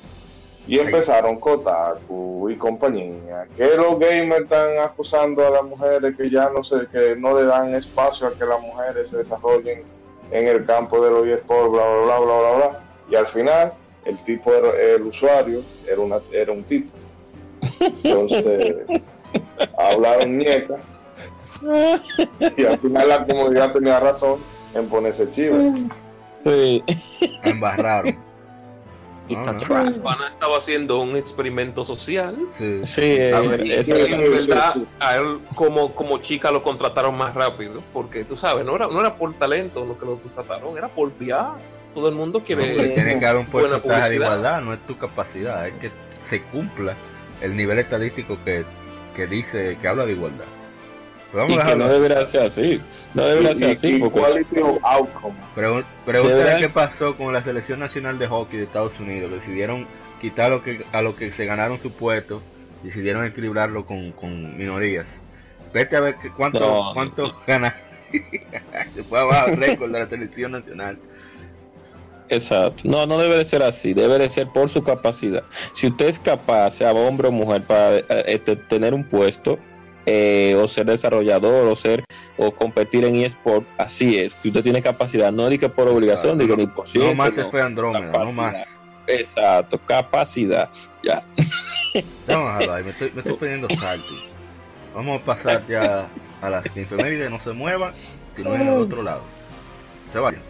Y empezaron Kotaku y compañía, que los gamers están acusando a las mujeres que ya no sé, que no le dan espacio a que las mujeres se desarrollen en el campo de los eSports, bla, bla, bla, bla, bla, bla. Y al final, el tipo, era, el usuario, era, una, era un tipo. Entonces, hablaron ñeca. Y al final la comunidad tenía razón en ponerse chiva. Sí. Embarraron. It's No, a trap. Pana estaba haciendo un experimento social. Sí. Sí, eh, A ver, y en verdad, sí, a él como, como chica lo contrataron más rápido, porque tú sabes, no era, no era por talento lo que lo contrataron, era por PR. Todo el mundo No, quiere. porque tiene que haber un porcentaje de igualdad, no es tu capacidad, es que se cumpla el nivel estadístico que, que dice, que habla de igualdad. Pero vamos y a que no debería ser así. No debería ser así. Porque, quality of outcome. Pregun- Pregúntale Deberás- qué pasó con la selección nacional de hockey de Estados Unidos. Decidieron quitar lo que, a lo que se ganaron su puesto, decidieron equilibrarlo con, con minorías. Vete a ver que cuánto, No. cuánto gana. se fue abajo récord de la selección nacional. Exacto. No, no debe de ser así. Debe de ser por su capacidad. Si usted es capaz, sea hombre o mujer, para eh, este, tener un puesto, eh, o ser desarrollador, o ser, o competir en eSport, así es. Si usted tiene capacidad, no diga por obligación, diga ni por No más se fue Andrómeda, no más. Exacto, capacidad. Ya. Vamos a me estoy, me estoy pidiendo salto. Vamos a pasar ya a las infemérides, no se muevan, continúen al otro lado. Se vayan.